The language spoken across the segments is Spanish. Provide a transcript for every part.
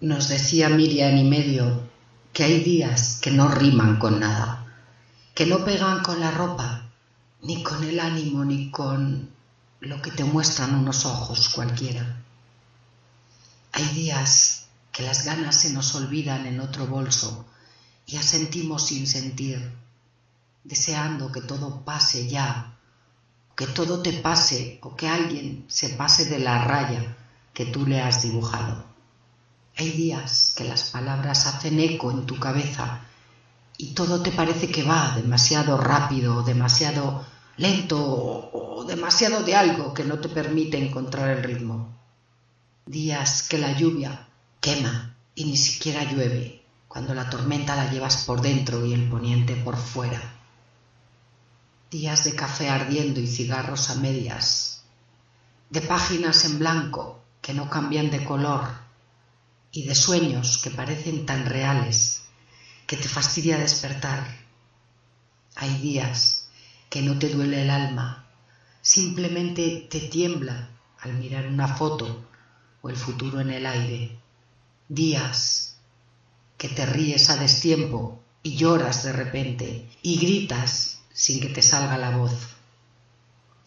Nos decía Miriam y medio que hay días que no riman con nada, que no pegan con la ropa, ni con el ánimo, ni con lo que te muestran unos ojos cualquiera. Hay días que las ganas se nos olvidan en otro bolso y asentimos sin sentir, deseando que todo pase ya, que todo te pase o que alguien se pase de la raya que tú le has dibujado. Hay días que las palabras hacen eco en tu cabeza y todo te parece que va demasiado rápido, demasiado lento o demasiado de algo que no te permite encontrar el ritmo. Días que la lluvia quema y ni siquiera llueve, cuando la tormenta la llevas por dentro y el poniente por fuera. Días de café ardiendo y cigarros a medias, de páginas en blanco que no cambian de color y de sueños que parecen tan reales que te fastidia despertar. Hay días que no te duele el alma, simplemente te tiembla al mirar una foto o el futuro en el aire. Días que te ríes a destiempo y lloras de repente y gritas sin que te salga la voz.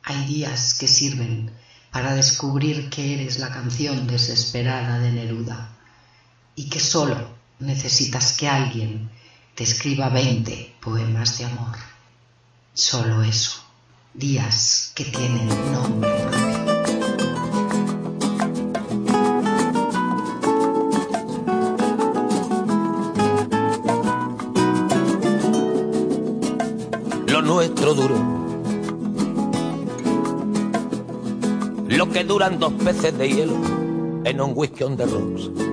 Hay días que sirven para descubrir que eres la canción desesperada de Neruda y que solo necesitas que alguien te escriba 20 poemas de amor. Solo eso. Días que tienen nombre propio. Lo nuestro duro. Lo que duran dos peces de hielo en un whisky on the rocks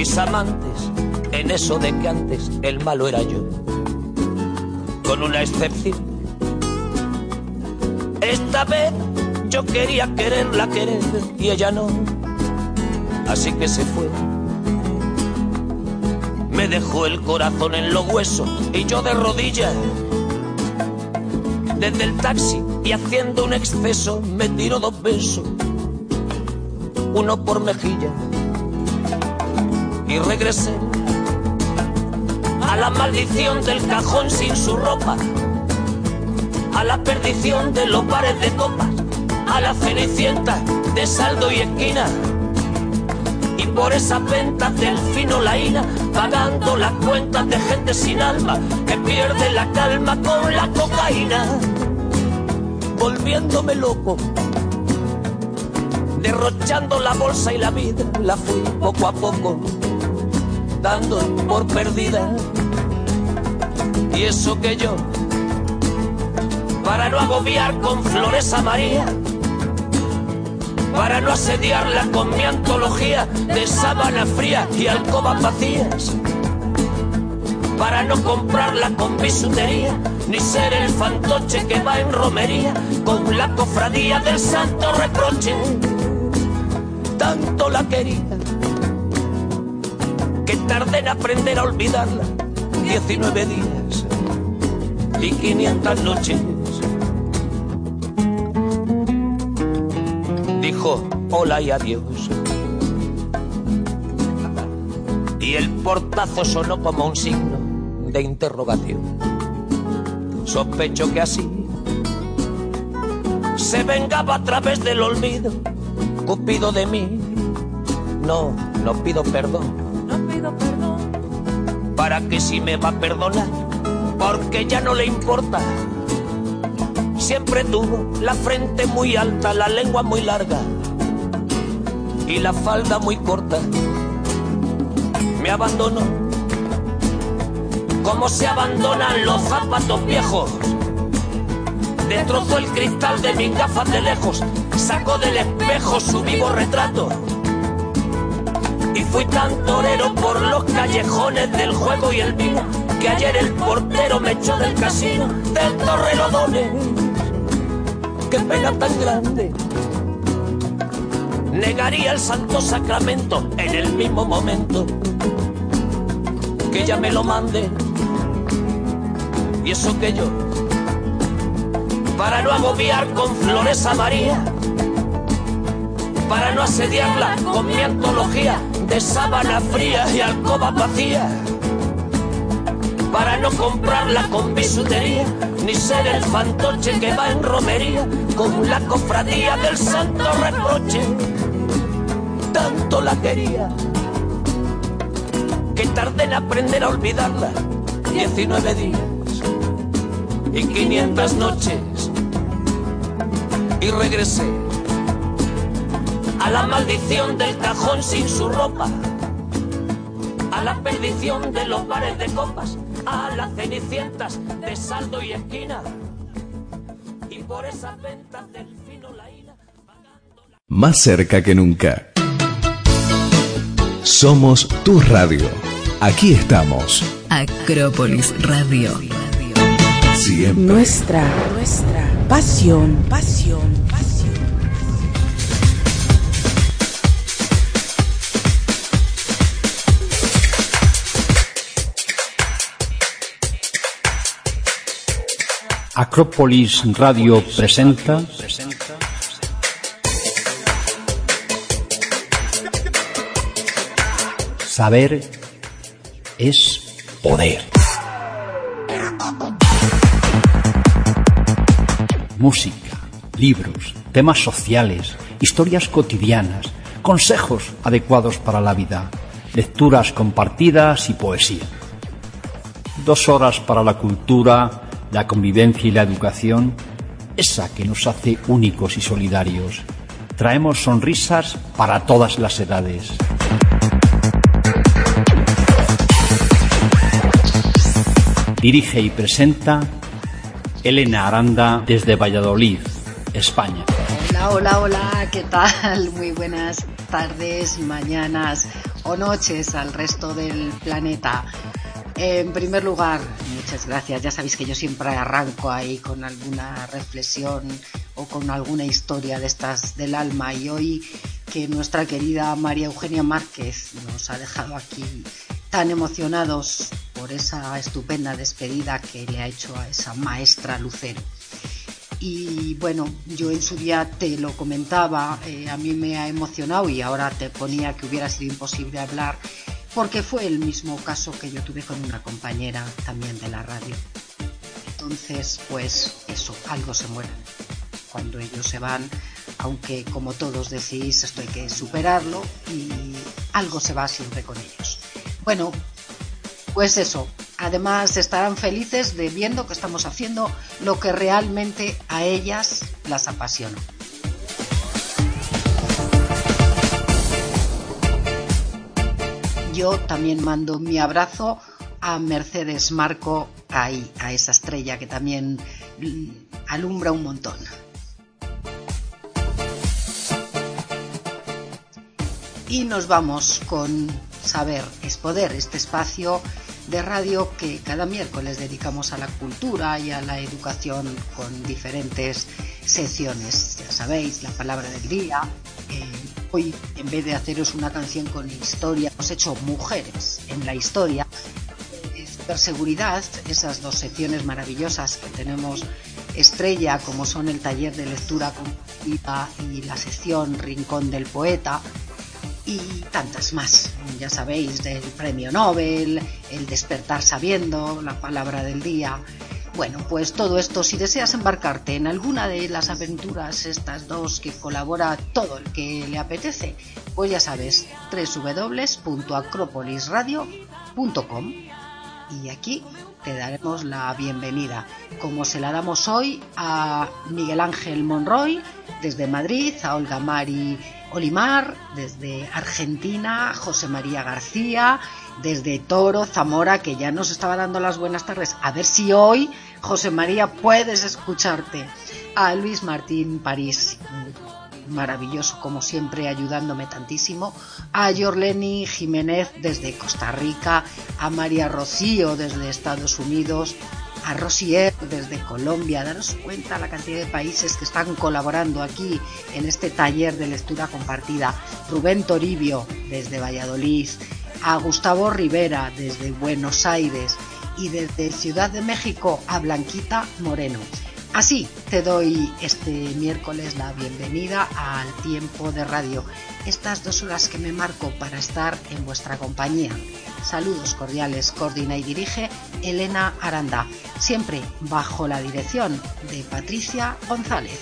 mis amantes en eso de que antes el malo era yo. Con una excepción. Esta vez yo quería quererla querer y ella no. Así que se fue. Me dejó el corazón en los huesos y yo de rodillas. Desde el taxi y haciendo un exceso me tiró dos besos. Uno por mejilla y regresé a la maldición del cajón sin su ropa, a la perdición de los bares de copas, a la cenicienta de saldo y esquina. Y por esas ventas del fino laína, pagando las cuentas de gente sin alma que pierde la calma con la cocaína, volviéndome loco derrochando la bolsa y la vida, la fui poco a poco dando por perdida. Y eso que yo, para no agobiar con flores a María, para no asediarla con mi antología de sábana fría y alcobas vacías, para no comprarla con bisutería, ni ser el fantoche que va en romería con la cofradía del santo reproche. Tanto la quería que tardé en aprender a olvidarla. 19 días y 500 noches. Dijo hola y adiós. Y el portazo sonó como un signo de interrogación. Sospecho que así se vengaba a través del olvido, Cupido de mí. No, no pido perdón para que si me va a perdonar, porque ya no le importa. Siempre tuvo la frente muy alta, la lengua muy larga y la falda muy corta. Me abandonó, como se abandonan los zapatos viejos. Destrozó el cristal de mis gafas de lejos, sacó del espejo su vivo retrato fui tan torero por los callejones del juego y el vino que ayer el portero me echó del casino del Torrelodones. Qué pena tan grande. Negaría el santo sacramento en el mismo momento que ella me lo mande. Y eso que yo, para no agobiar con flores a María, para no asediarla con mi antología de sábana fría y alcoba vacía, para no comprarla con bisutería, ni ser el fantoche que va en romería con la cofradía del santo reproche. Tanto la quería que tardé en aprender a olvidarla. 19 días y 500 noches. Y regresé a la maldición del cajón sin su ropa, a la perdición de los bares de copas, a las cenicientas de saldo y esquina. Y por esas ventas del fino la ira. Más cerca que nunca. Somos tu radio. Aquí estamos. Acrópolis Radio. Siempre. Nuestra, nuestra pasión, pasión. Acrópolis Radio presenta Saber es poder. Música, libros, temas sociales, historias cotidianas, consejos adecuados para la vida, lecturas compartidas y poesía. Dos horas para la cultura, la convivencia y la educación, esa que nos hace únicos y solidarios. Traemos sonrisas para todas las edades. Dirige y presenta Elena Aranda desde Valladolid, España. Hola, hola, hola, ¿qué tal? Muy buenas tardes, mañanas o noches al resto del planeta. En primer lugar, muchas gracias. Ya sabéis que yo siempre arranco ahí con alguna reflexión o con alguna historia de estas del alma y hoy que nuestra querida María Eugenia Márquez nos ha dejado aquí tan emocionados por esa estupenda despedida que le ha hecho a esa maestra Lucero. Y bueno, yo en su día te lo comentaba, eh, a mí me ha emocionado y ahora te ponía que hubiera sido imposible hablar porque fue el mismo caso que yo tuve con una compañera también de la radio. Entonces, pues eso, algo se muere. Cuando ellos se van, aunque como todos decís, esto hay que superarlo y algo se va siempre con ellos. Bueno, pues eso, además estarán felices de viendo que estamos haciendo lo que realmente a ellas las apasiona. Yo también mando mi abrazo a Mercedes Marco, ahí, a esa estrella que también mm, alumbra un montón. Y nos vamos con Saber es Poder, este espacio de radio que cada miércoles dedicamos a la cultura y a la educación con diferentes secciones. Ya sabéis, la palabra del día. Eh, hoy, en vez de haceros una canción con historia, hemos hecho mujeres en la historia. Eh, Superseguridad, esas dos secciones maravillosas que tenemos estrella, como son el taller de lectura compartida y la sección Rincón del Poeta y tantas más. Ya sabéis, del premio Nobel, el despertar sabiendo, la palabra del día. Bueno, pues todo esto, si deseas embarcarte en alguna de las aventuras, estas dos que colabora todo el que le apetece, pues ya sabes, www.acropolisradio.com y aquí te daremos la bienvenida, como se la damos hoy a Miguel Ángel Monroy desde Madrid, a Olga Mari Olimar, desde Argentina, José María García, desde Toro, Zamora, que ya nos estaba dando las buenas tardes. A ver si hoy, José María, puedes escucharte. A Luis Martín París, maravilloso como siempre ayudándome tantísimo, a Yorleni Jiménez desde Costa Rica, a María Rocío desde Estados Unidos, a Rosier desde Colombia. Daros cuenta la cantidad de países que están colaborando aquí en este taller de lectura compartida. Rubén Toribio desde Valladolid, a Gustavo Rivera desde Buenos Aires y desde Ciudad de México a Blanquita Moreno. Así te doy este miércoles la bienvenida al tiempo de radio, estas dos horas que me marco para estar en vuestra compañía. Saludos cordiales, coordina y dirige Elena Aranda, siempre bajo la dirección de Patricia González.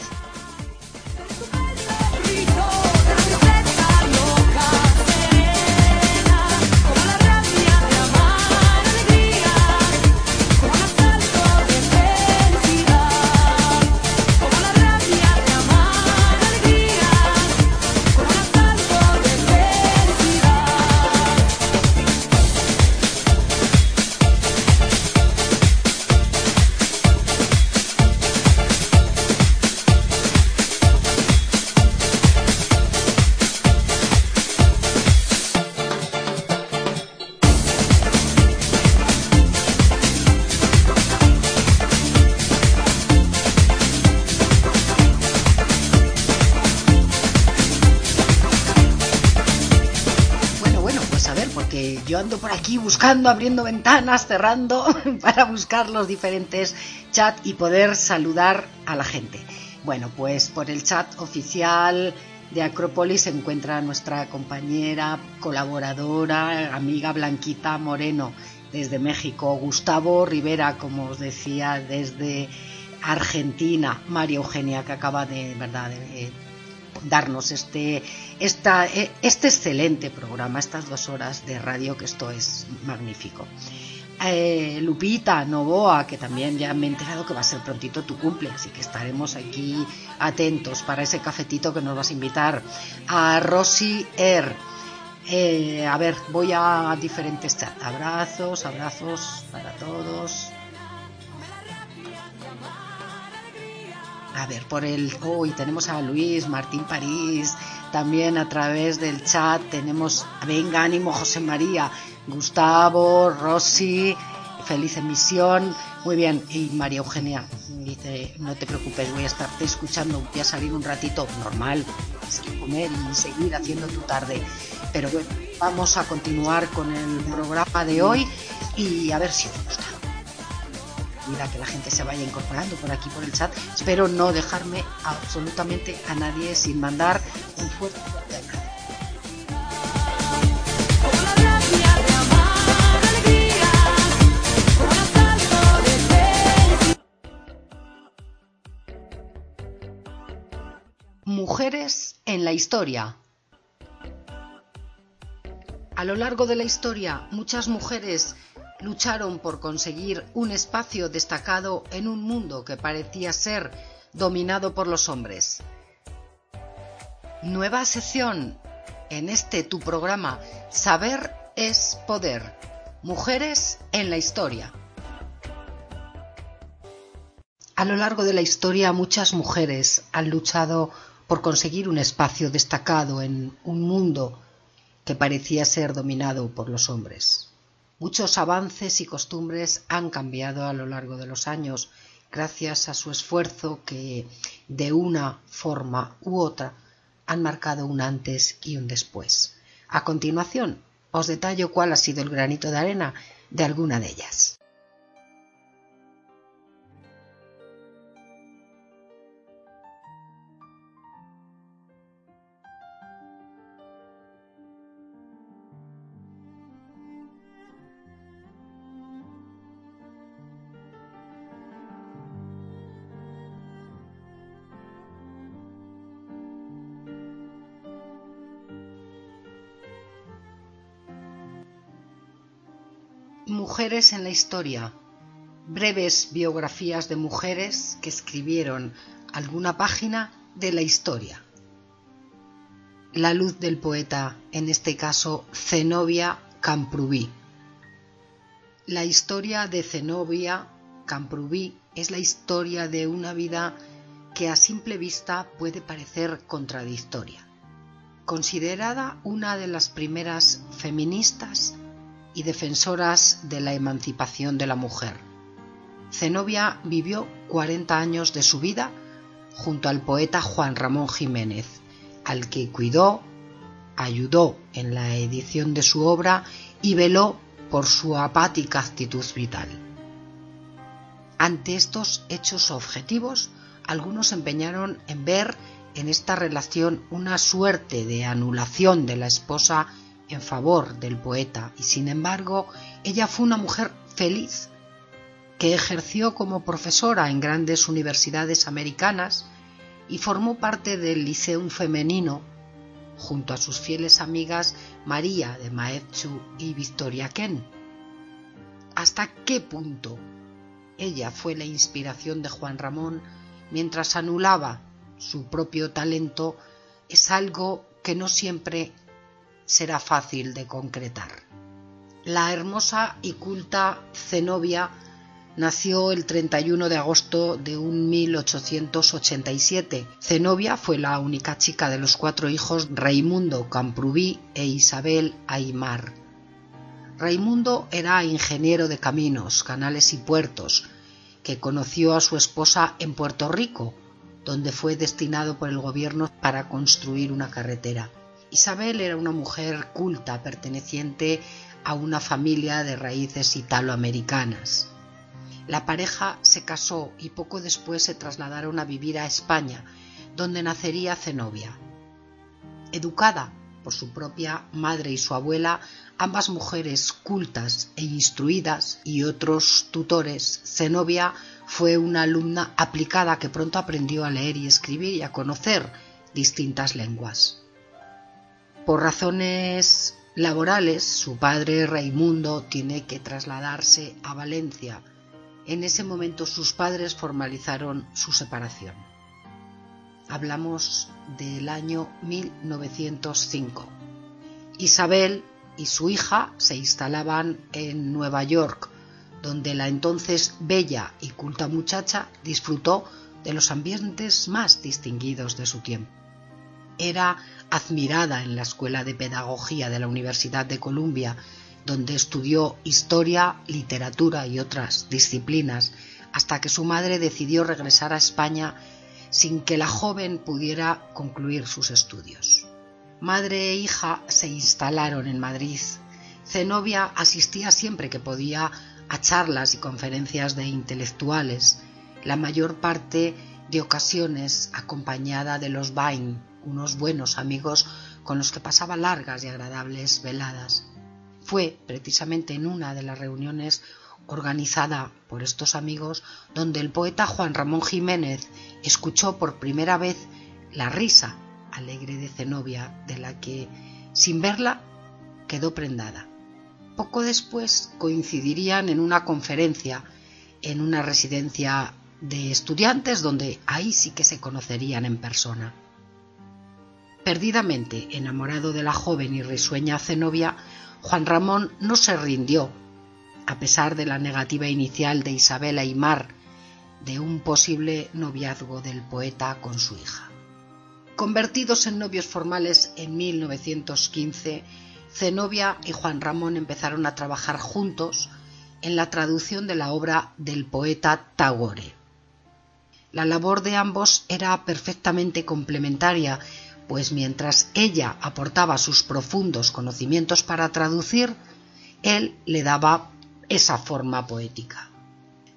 Por aquí buscando, abriendo ventanas, cerrando, para buscar los diferentes chats y poder saludar a la gente. Bueno, pues por el chat oficial de Acrópolis se encuentra nuestra compañera, colaboradora, amiga Blanquita Moreno desde México, Gustavo Rivera, como os decía, desde Argentina, María Eugenia, que acaba de, verdad, de darnos este, e, este excelente programa, estas dos horas de radio, que esto es magnífico. Eh, Lupita Novoa, que también ya me he enterado que va a ser prontito tu cumple, así que estaremos aquí atentos para ese cafetito que nos vas a invitar. A Rosy Er. Eh, a ver, voy a diferentes chats. Abrazos, abrazos para todos. A ver, por el hoy tenemos a Luis Martín París, también a través del chat tenemos Venga Ánimo José María, Gustavo, Rosy, feliz emisión, muy bien, y María Eugenia dice, no te preocupes, voy a estarte escuchando, voy a salir un ratito normal, es que comer y seguir haciendo tu tarde, pero bueno, vamos a continuar con el programa de hoy y a ver si os gusta que la gente se vaya incorporando por aquí por el chat. Espero no dejarme absolutamente a nadie sin mandar un fuerte. Mujeres en la historia. A lo largo de la historia, muchas mujeres lucharon por conseguir un espacio destacado en un mundo que parecía ser dominado por los hombres. Nueva sección en este tu programa Saber es Poder. Mujeres en la historia. A lo largo de la historia muchas mujeres han luchado por conseguir un espacio destacado en un mundo que parecía ser dominado por los hombres. Muchos avances y costumbres han cambiado a lo largo de los años gracias a su esfuerzo que de una forma u otra han marcado un antes y un después. A continuación, os detallo cuál ha sido el granito de arena de alguna de ellas. En la historia. Breves biografías de mujeres que escribieron alguna página de la historia. La luz del poeta, en este caso Zenobia Camprubí. La historia de Zenobia Camprubí es la historia de una vida que a simple vista puede parecer contradictoria. Considerada una de las primeras feministas y defensoras de la emancipación de la mujer, Zenobia vivió 40 años de su vida junto al poeta Juan Ramón Jiménez, al que cuidó, ayudó en la edición de su obra y veló por su apática actitud vital. Ante estos hechos objetivos, algunos se empeñaron en ver en esta relación una suerte de anulación de la esposa en favor del poeta y sin embargo ella fue una mujer feliz que ejerció como profesora en grandes universidades americanas y formó parte del Liceum Femenino junto a sus fieles amigas María de Maeztu y Victoria Ken. ¿Hasta qué punto ella fue la inspiración de Juan Ramón mientras anulaba su propio talento es algo que no siempre será fácil de concretar. La hermosa y culta Zenobia nació el 31 de agosto de un 1887. Zenobia fue la única chica de los cuatro hijos Raimundo Camprubí e Isabel Aymar. Raimundo era ingeniero de caminos, canales y puertos, que conoció a su esposa en Puerto Rico, donde fue destinado por el gobierno para construir una carretera. Isabel era una mujer culta perteneciente a una familia de raíces italoamericanas. La pareja se casó y poco después se trasladaron a vivir a España, donde nacería Zenobia. Educada por su propia madre y su abuela, ambas mujeres cultas e instruidas y otros tutores, Zenobia fue una alumna aplicada que pronto aprendió a leer y escribir y a conocer distintas lenguas. Por razones laborales, su padre Raimundo tiene que trasladarse a Valencia en ese momento sus padres formalizaron su separación. Hablamos del año 1905. Isabel y su hija se instalaban en Nueva York, donde la entonces bella y culta muchacha disfrutó de los ambientes más distinguidos de su tiempo. Era admirada en la Escuela de Pedagogía de la Universidad de Columbia donde estudió historia, literatura y otras disciplinas, hasta que su madre decidió regresar a España sin que la joven pudiera concluir sus estudios. Madre e hija se instalaron en Madrid. Zenobia asistía siempre que podía a charlas y conferencias de intelectuales, la mayor parte de ocasiones acompañada de los Bain, unos buenos amigos con los que pasaba largas y agradables veladas. Fue precisamente en una de las reuniones organizada por estos amigos donde el poeta Juan Ramón Jiménez escuchó por primera vez la risa alegre de Zenobia, de la que, sin verla, quedó prendada. Poco después coincidirían en una conferencia en una residencia de estudiantes donde ahí sí que se conocerían en persona. Perdidamente enamorado de la joven y risueña Zenobia, Juan Ramón no se rindió, a pesar de la negativa inicial de Isabel Aymar de un posible noviazgo del poeta con su hija. Convertidos en novios formales en 1915, Zenobia y Juan Ramón empezaron a trabajar juntos en la traducción de la obra del poeta Tagore. La labor de ambos era perfectamente complementaria pues mientras ella aportaba sus profundos conocimientos para traducir, él le daba esa forma poética.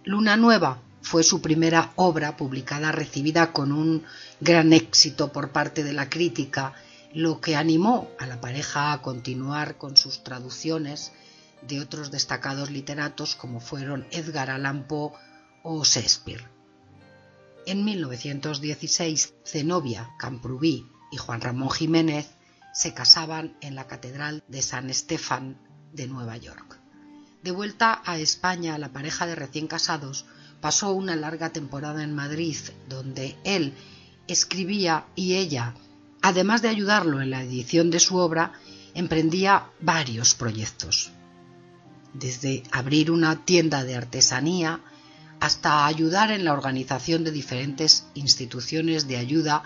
Luna Nueva fue su primera obra publicada recibida con un gran éxito por parte de la crítica, lo que animó a la pareja a continuar con sus traducciones de otros destacados literatos como fueron Edgar Allan Poe o Shakespeare. En 1916, Zenobia Camprubí y Juan Ramón Jiménez se casaban en la Catedral de San Estefan de Nueva York. De vuelta a España, la pareja de recién casados pasó una larga temporada en Madrid, donde él escribía y ella, además de ayudarlo en la edición de su obra, emprendía varios proyectos. Desde abrir una tienda de artesanía hasta ayudar en la organización de diferentes instituciones de ayuda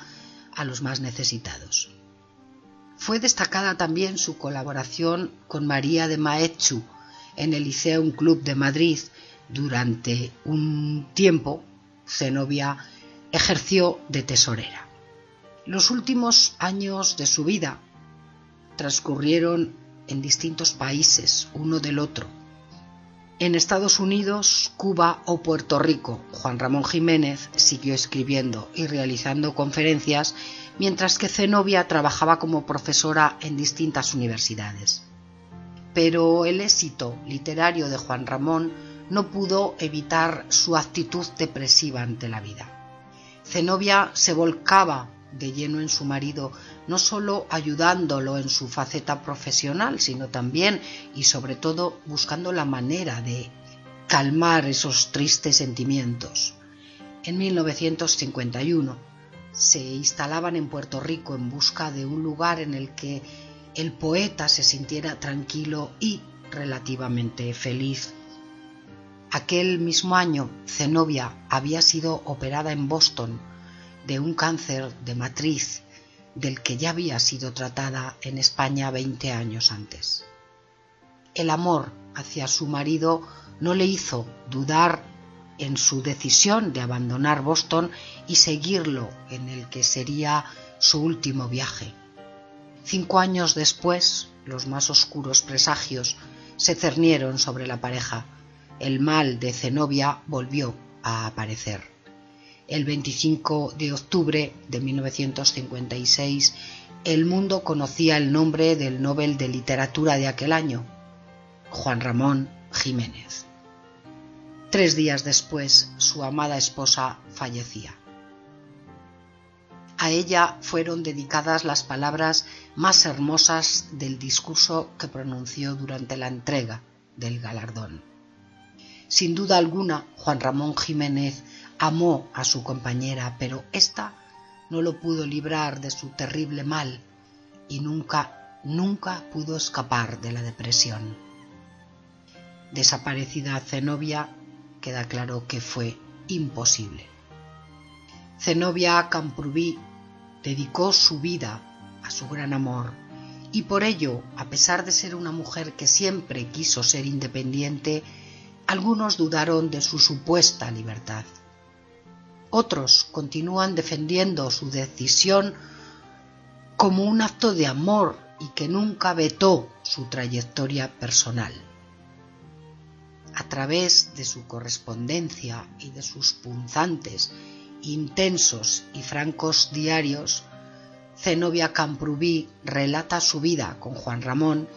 a los más necesitados. Fue destacada también su colaboración con María de Maeztu en el Liceum Club de Madrid. Durante un tiempo, Zenobia ejerció de tesorera. Los últimos años de su vida transcurrieron en distintos países, uno del otro. En Estados Unidos, Cuba o Puerto Rico, Juan Ramón Jiménez siguió escribiendo y realizando conferencias, mientras que Zenobia trabajaba como profesora en distintas universidades. Pero el éxito literario de Juan Ramón no pudo evitar su actitud depresiva ante la vida. Zenobia se volcaba de lleno en su marido, no solo ayudándolo en su faceta profesional, sino también y sobre todo buscando la manera de calmar esos tristes sentimientos. En 1951 se instalaban en Puerto Rico en busca de un lugar en el que el poeta se sintiera tranquilo y relativamente feliz. Aquel mismo año, Zenobia había sido operada en Boston de un cáncer de matriz del que ya había sido tratada en España 20 años antes. El amor hacia su marido no le hizo dudar en su decisión de abandonar Boston y seguirlo en el que sería su último viaje. Cinco años después, los más oscuros presagios se cernieron sobre la pareja. El mal de Zenobia volvió a aparecer el 25 de octubre de 1956, el mundo conocía el nombre del Nobel de Literatura de aquel año, Juan Ramón Jiménez. Tres días después, su amada esposa fallecía. A ella fueron dedicadas las palabras más hermosas del discurso que pronunció durante la entrega del galardón. Sin duda alguna, Juan Ramón Jiménez amó a su compañera, pero ésta no lo pudo librar de su terrible mal y nunca, nunca pudo escapar de la depresión. Desaparecida Zenobia, queda claro que fue imposible. Zenobia Camprubí dedicó su vida a su gran amor y por ello, a pesar de ser una mujer que siempre quiso ser independiente, algunos dudaron de su supuesta libertad. Otros continúan defendiendo su decisión como un acto de amor y que nunca vetó su trayectoria personal. A través de su correspondencia y de sus punzantes, intensos y francos diarios, Zenobia Camprubí relata su vida con Juan Ramón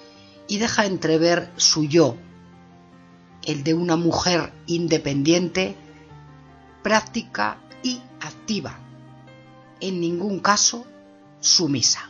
y deja entrever su yo, el de una mujer independiente, práctica y activa, en ningún caso sumisa.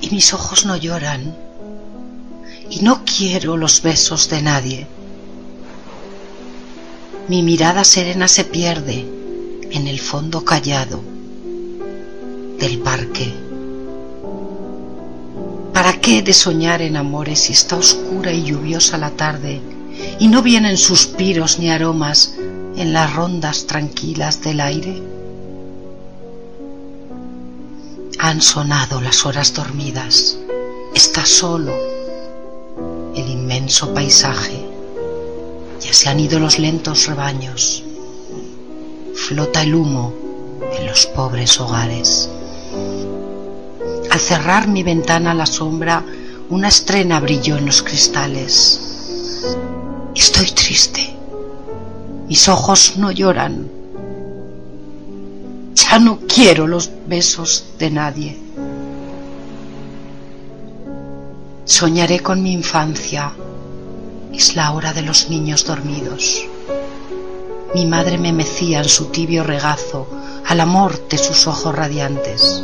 Y mis ojos no lloran y no quiero los besos de nadie. Mi mirada serena se pierde en el fondo callado del parque. ¿Para qué de soñar en amores si está oscura y lluviosa la tarde y no vienen suspiros ni aromas en las rondas tranquilas del aire? Han sonado las horas dormidas. Está solo el inmenso paisaje. Ya se han ido los lentos rebaños. Flota el humo en los pobres hogares. Al cerrar mi ventana a la sombra, una estrena brilló en los cristales. Estoy triste. Mis ojos no lloran ya no quiero los besos de nadie. Soñaré con mi infancia Es la hora de los niños dormidos. Mi madre me mecía en su tibio regazo al amor de sus ojos radiantes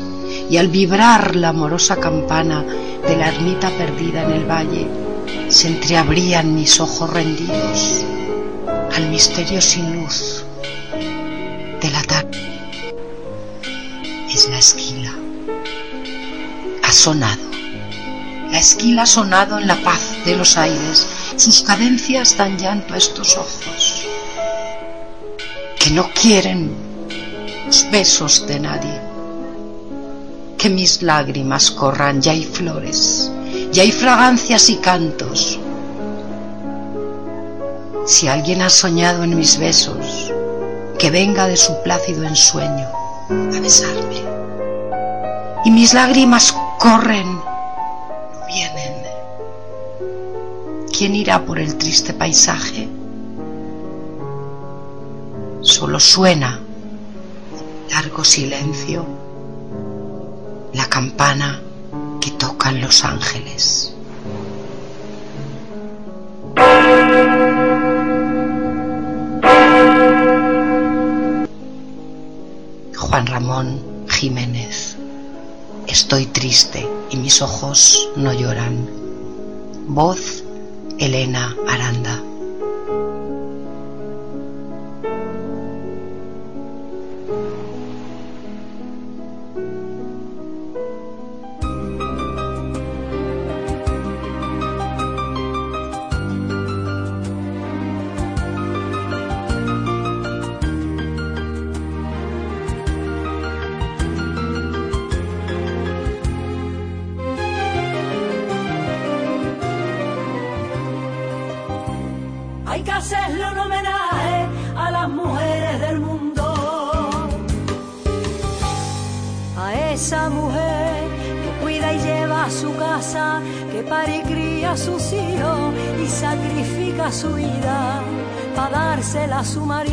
y al vibrar la amorosa campana de la ermita perdida en el valle se entreabrían mis ojos rendidos al misterio sin luz de la tarde. La esquila. Ha sonado. La esquila ha sonado en la paz de los aires. Sus cadencias dan llanto a estos ojos que no quieren los besos de nadie. Que mis lágrimas corran, ya hay flores, ya hay fragancias y cantos. Si alguien ha soñado en mis besos, que venga de su plácido ensueño a besarme. Y mis lágrimas corren, no vienen. ¿Quién irá por el triste paisaje? Solo suena largo silencio la campana que tocan los ángeles. Juan Ramón Jiménez. Estoy triste y mis ojos no lloran. Voz Elena Aranda. Su marido.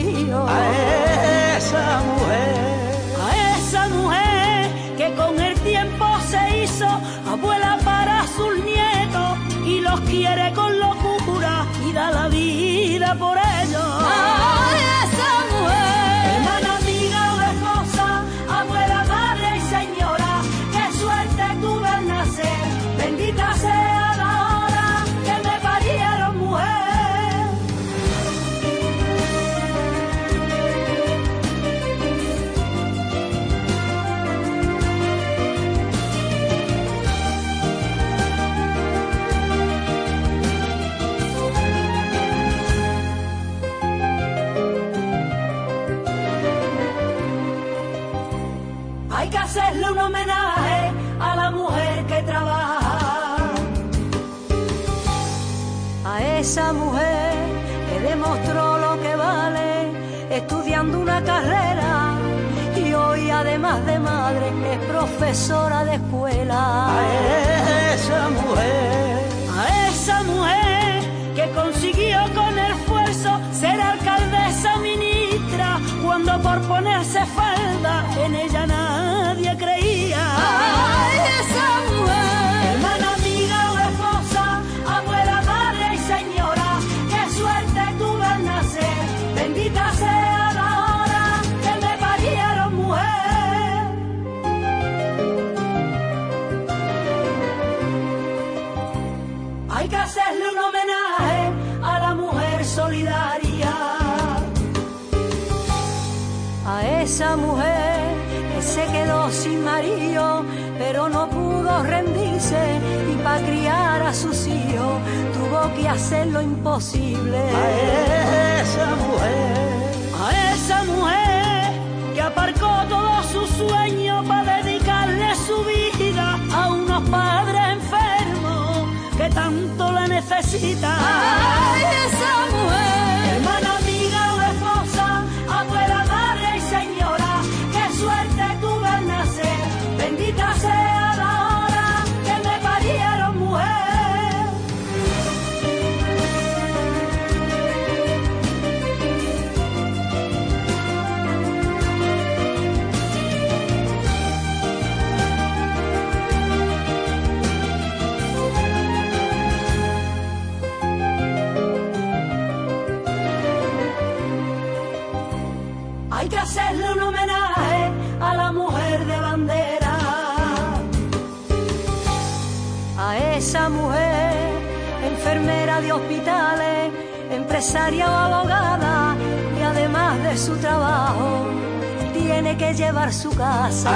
Llevar su casa.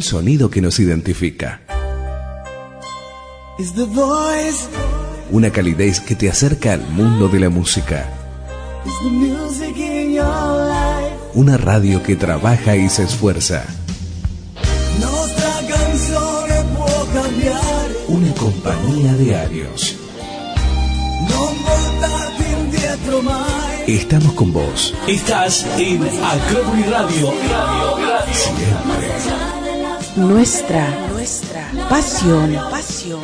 Un sonido que nos identifica. is the voice, Una calidez que te acerca al mundo de la música. Una radio que trabaja y se esfuerza. Una compañía de mai. Estamos con vos. Estás en Acrópolis Radio. Siempre. Nuestra, nuestra pasión, pasión.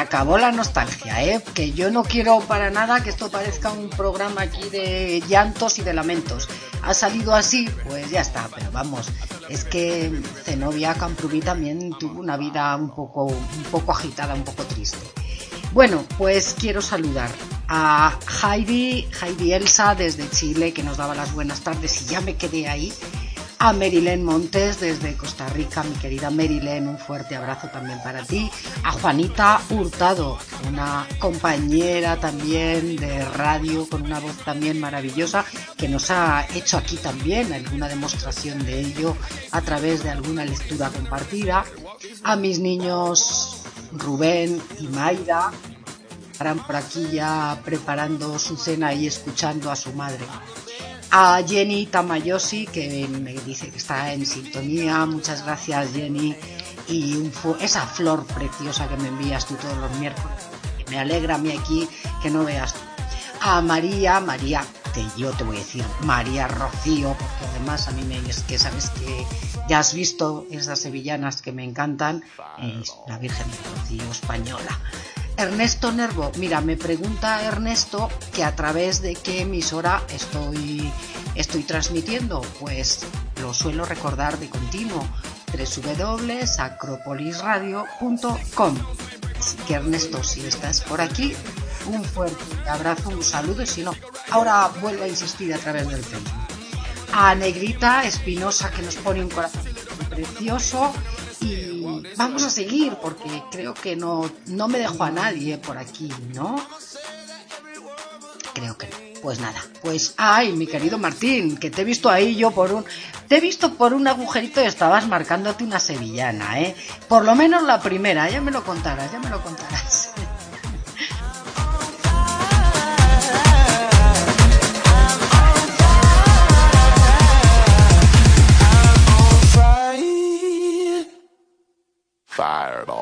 Acabó la nostalgia, ¿eh? Que yo no quiero para nada que esto parezca un programa aquí de llantos y de lamentos. Ha salido así, pues ya está, pero vamos, es que Zenobia Camprubí también tuvo una vida un poco, un poco agitada, un poco triste. Bueno, pues quiero saludar a Heidi, Heidi Elsa desde Chile, que nos daba las buenas tardes y ya me quedé ahí. A Merilén Montes desde Costa Rica, mi querida Merilén, un fuerte abrazo también para ti. A Juanita Hurtado, una compañera también de radio con una voz también maravillosa, que nos ha hecho aquí también alguna demostración de ello a través de alguna lectura compartida. A mis niños Rubén y Mayra, estarán por aquí ya preparando su cena y escuchando a su madre. A Jenny Tamayoshi, que me dice que está en sintonía. Muchas gracias, Jenny. Y esa flor preciosa que me envías tú todos los miércoles. Me alegra a mí aquí que no veas. A María, María, te, yo te voy a decir María Rocío, porque además a mí me es que sabes que ya has visto esas sevillanas que me encantan, es la Virgen de Rocío española. Ernesto Nervo, mira, me pregunta Ernesto que a través de qué emisora estoy, estoy transmitiendo. Pues lo suelo recordar de continuo, www.acropolisradio.com. Así que Ernesto, si estás por aquí, un fuerte abrazo, un saludo y si no, ahora vuelvo a insistir a través del Facebook. A Negrita Espinosa que nos pone un corazón precioso y vamos a seguir porque creo que no, no me dejo a nadie por aquí, ¿no? Creo que no. Pues nada, pues ay, mi querido Martín, que te he visto ahí yo por un te he visto por un agujerito y estabas marcándote una sevillana, ¿eh? Por lo menos la primera, ya me lo contarás, ya me lo contarás. Fireball.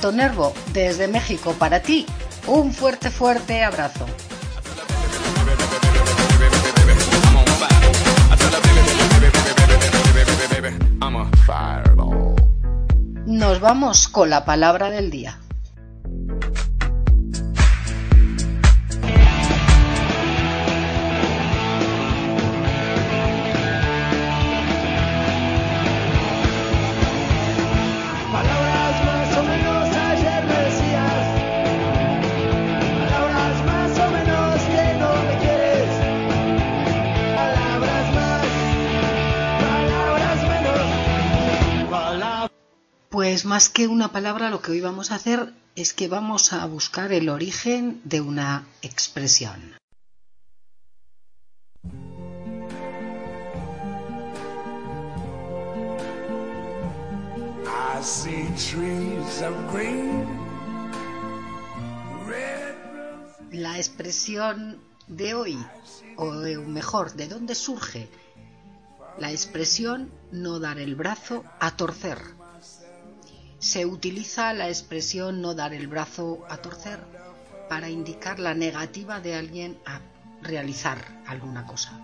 Bueno, pues tenemos un nuevo oyente, Ernesto Nervo, desde México para ti. Un fuerte, fuerte abrazo. Nos vamos con la palabra del día. Que una palabra, lo que hoy vamos a hacer es que vamos a buscar el origen de una expresión. I see trees of green Red La expresión de hoy, o mejor, ¿de dónde surge? La expresión no dar el brazo a torcer. Se utiliza la expresión no dar el brazo a torcer para indicar la negativa de alguien a realizar alguna cosa.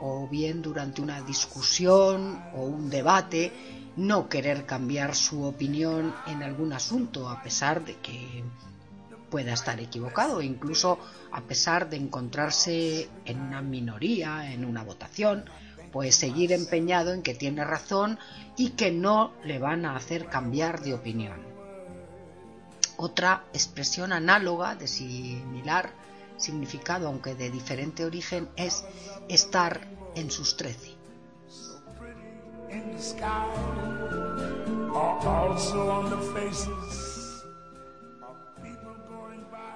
O bien durante una discusión o un debate, no querer cambiar su opinión en algún asunto a pesar de que pueda estar equivocado incluso a pesar de encontrarse en una minoría, en una votación, pues seguir empeñado en que tiene razón y que no le van a hacer cambiar de opinión. Otra expresión análoga de similar significado, aunque de diferente origen, es estar en sus trece.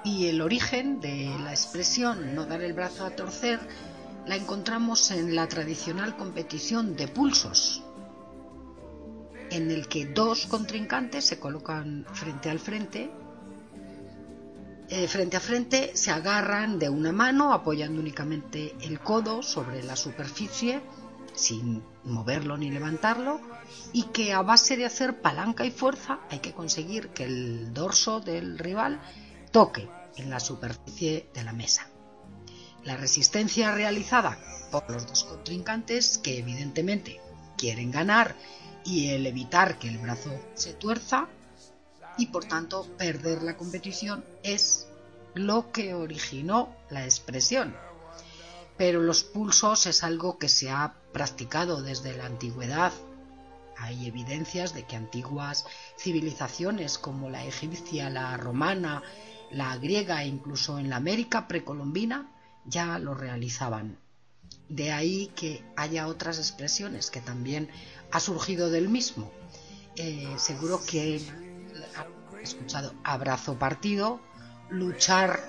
Y el origen de la expresión no dar el brazo a torcer la encontramos en la tradicional competición de pulsos, en el que dos contrincantes se colocan frente al frente, eh, frente a frente, se agarran de una mano apoyando únicamente el codo sobre la superficie sin moverlo ni levantarlo y que a base de hacer palanca y fuerza hay que conseguir que el dorso del rival toque en la superficie de la mesa. La resistencia realizada por los dos contrincantes, que evidentemente quieren ganar, y el evitar que el brazo se tuerza y por tanto perder la competición es lo que originó la expresión. Pero los pulsos es algo que se ha practicado desde la antigüedad. Hay evidencias de que antiguas civilizaciones como la egipcia, la romana, la griega e incluso en la América precolombina ya lo realizaban. De ahí que haya otras expresiones que también ha surgido del mismo. Eh, seguro que ha escuchado abrazo partido, luchar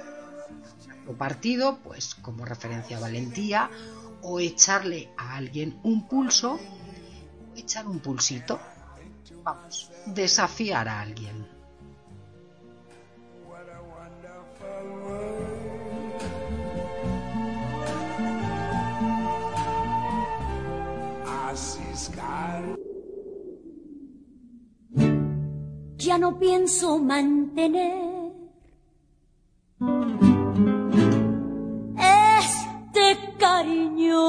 o partido, pues como referencia a valentía, o echarle a alguien un pulso, o echar un pulsito. Vamos, desafiar a alguien. Ya no pienso mantener este cariño.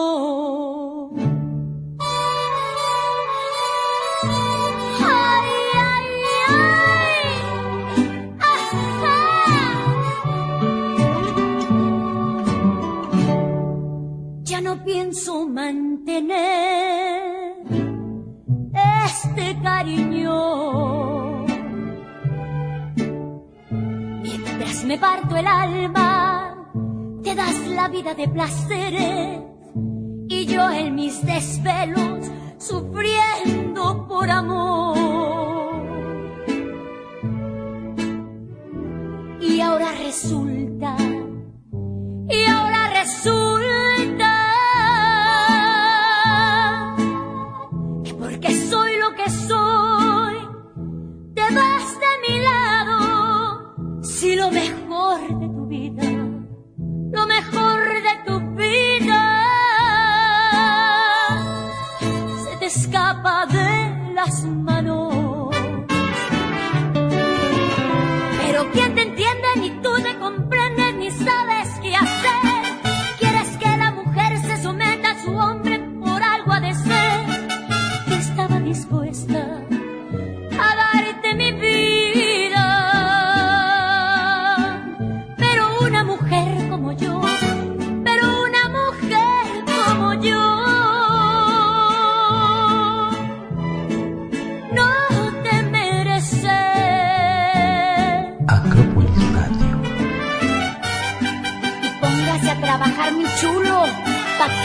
Ya no pienso mantener cariño. Mientras me parto el alma, te das la vida de placeres y yo en mis desvelos sufriendo por amor. Y ahora resulta, y ahora resulta Si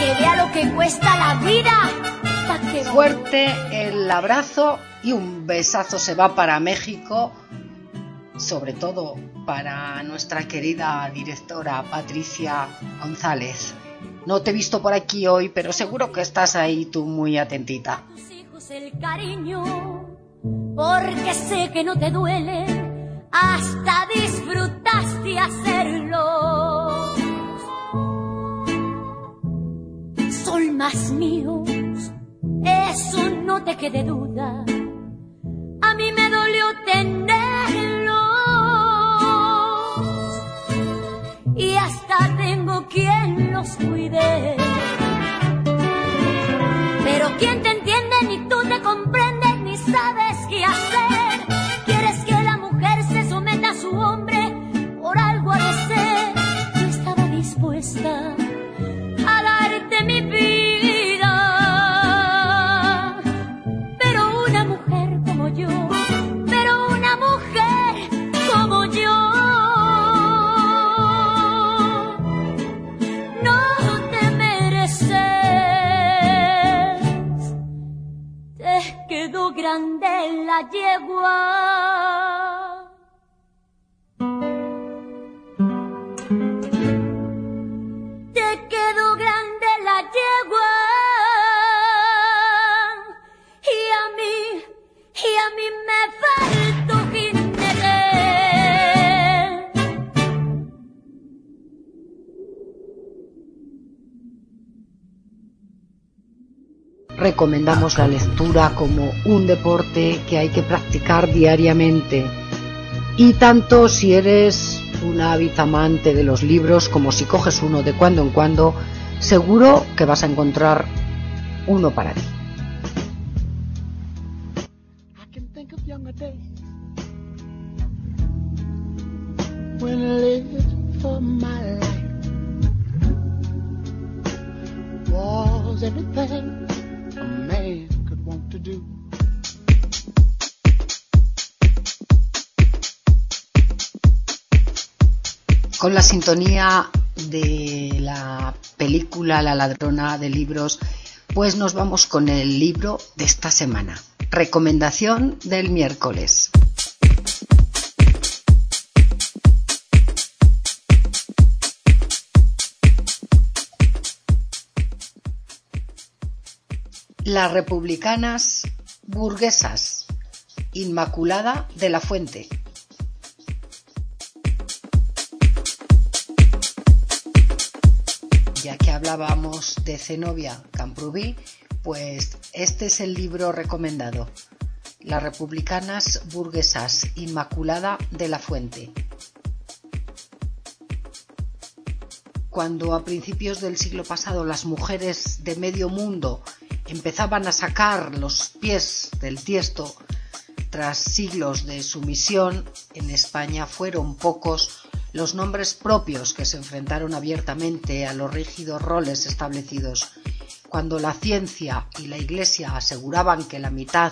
que vea lo que cuesta la vida. Que Fuerte el abrazo y un besazo se va para México, sobre todo para nuestra querida directora Patricia González. No te he visto por aquí hoy, pero seguro que estás ahí tú muy atentita. Tus hijos el cariño, porque sé que no te duele, hasta disfrutaste hacerlo. Más míos, eso no te quede duda. A mí me dolió tenerlos y hasta tengo quien los cuide. Pero quien te entiende ni tú te comprendes ni sabes qué hacer. Grande la yegua. Recomendamos la lectura como un deporte que hay que practicar diariamente. Y tanto si eres una amante de los libros como si coges uno de cuando en cuando, seguro que vas a encontrar uno para ti. Everything Con la sintonía de la película La ladrona de libros, pues nos vamos con el libro de esta semana. Recomendación del miércoles. Las republicanas burguesas. Inmaculada de la Fuente. Ya que hablábamos de Zenobia Camprubí, pues este es el libro recomendado. Las republicanas burguesas. Inmaculada de la Fuente. Cuando a principios del siglo pasado las mujeres de medio mundo empezaban a sacar los pies del tiesto tras siglos de sumisión, en España fueron pocos los nombres propios que se enfrentaron abiertamente a los rígidos roles establecidos. Cuando la ciencia y la Iglesia aseguraban que la mitad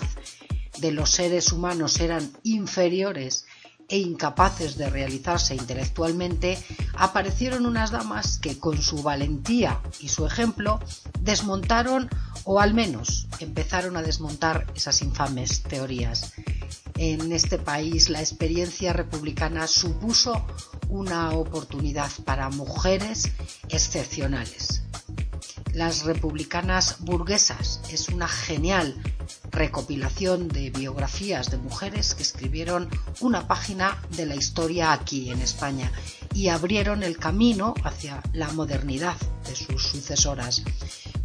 de los seres humanos eran inferiores e incapaces de realizarse intelectualmente, aparecieron unas damas que con su valentía y su ejemplo desmontaron o al menos empezaron a desmontar esas infames teorías. En este país la experiencia republicana supuso una oportunidad para mujeres excepcionales. Las republicanas burguesas es una genial recopilación de biografías de mujeres que escribieron una página de la historia aquí en España y abrieron el camino hacia la modernidad de sus sucesoras.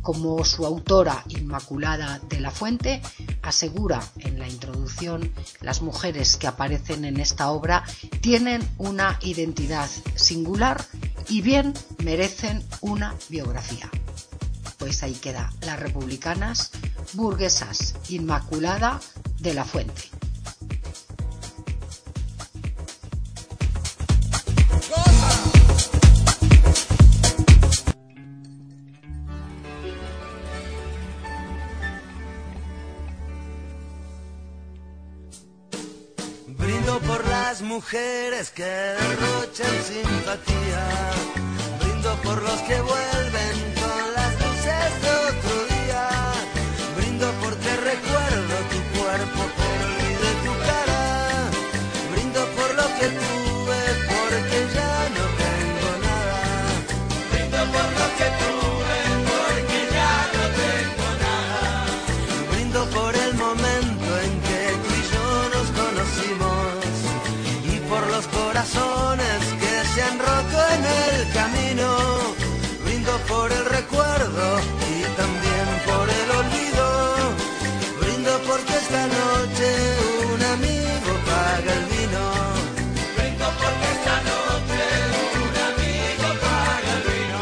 Como su autora Inmaculada de la Fuente asegura en la introducción, las mujeres que aparecen en esta obra tienen una identidad singular y bien merecen una biografía pues ahí queda, las republicanas burguesas, Inmaculada de la Fuente. Mujeres que derrochan simpatía. Brindo por los que vuelven con las luces de otro día, brindo porque recuerdo tu cuerpo pero olvidé tu cara, brindo por lo que tuve por el recuerdo y también por el olvido. Brindo porque esta noche un amigo paga el vino. Brindo porque esta noche un amigo paga el vino.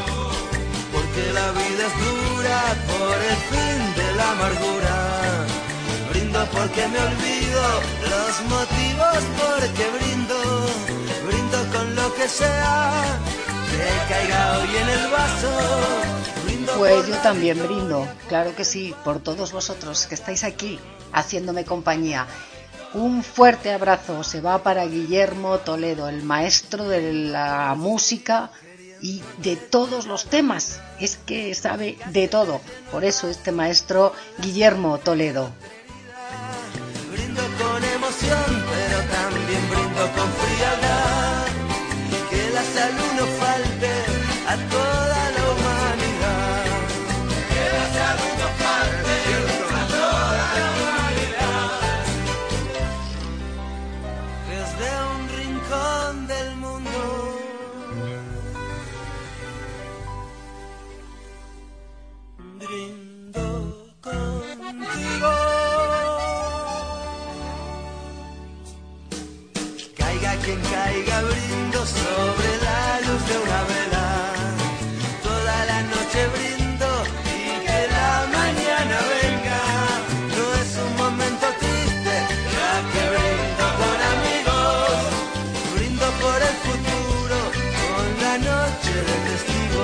Porque la vida es dura por el fin de la amargura. Brindo porque me olvido los motivos porque brindo. Brindo con lo que sea Pues yo también brindo, claro que sí, por todos vosotros que estáis aquí haciéndome compañía. Un fuerte abrazo se va para Guillermo Toledo, el maestro de la música y de todos los temas. Es que sabe de todo. Por eso este maestro Guillermo Toledo. Brindo con emoción, pero también brindo con sobre la luz de una vela. Toda la noche brindo y que la mañana venga. No es un momento triste, ya que brindo con amigos. Brindo por el futuro, con la noche de testigo.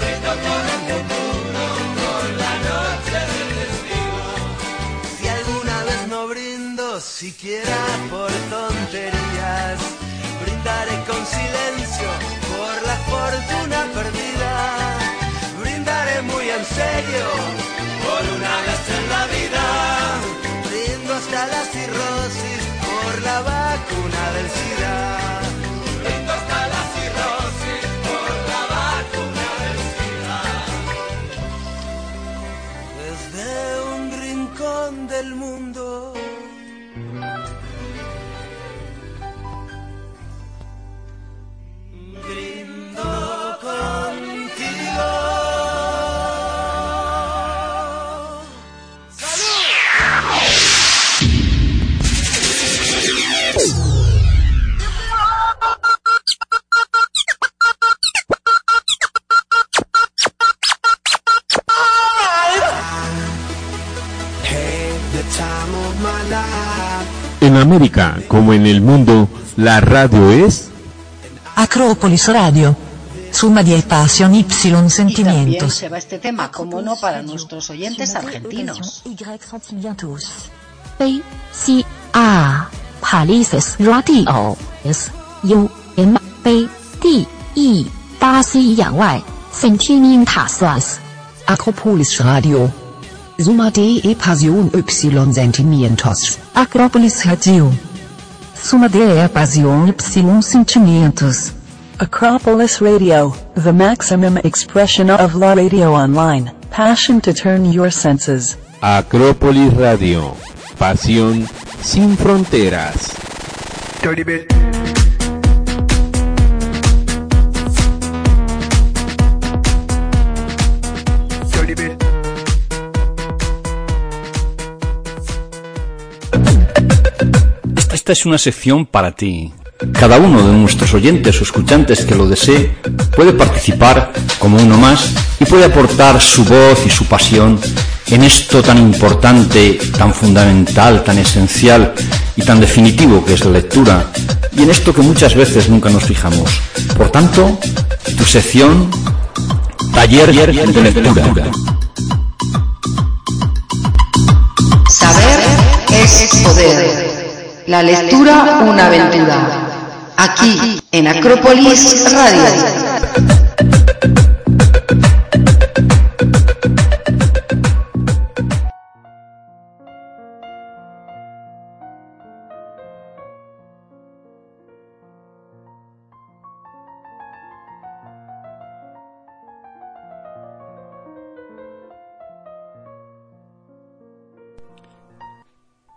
Brindo por el futuro, con la noche de testigo. Si alguna vez no brindo, siquiera por tonterías, por una vez en la vida. Brindo hasta la cirrosis por la vacuna del SIDA. En América, como en el mundo, la radio es Acrópolis Radio. Suma di pasión y Y también sentimientos. se va este tema, como no, para nuestros oyentes argentinos. B C R Palises Radio S U M B D E 巴西洋外 Sentimentasas Acropolis Radio. Summa de Passion Y Sentimientos. Acrópolis Radio. Suma de pasión y sentimientos. Acropolis Radio, the maximum expression of la radio online. Passion to turn your senses. Acrópolis Radio. Pasión sin fronteras. Esta es una sección para ti. Cada uno de nuestros oyentes o escuchantes que lo desee puede participar como uno más y puede aportar su voz y su pasión en esto tan importante, tan fundamental, tan esencial y tan definitivo que es la lectura y en esto que muchas veces nunca nos fijamos. Por tanto, tu sección Taller de Lectura. Saber es poder. La lectura una aventura. Aquí en Acrópolis Radio.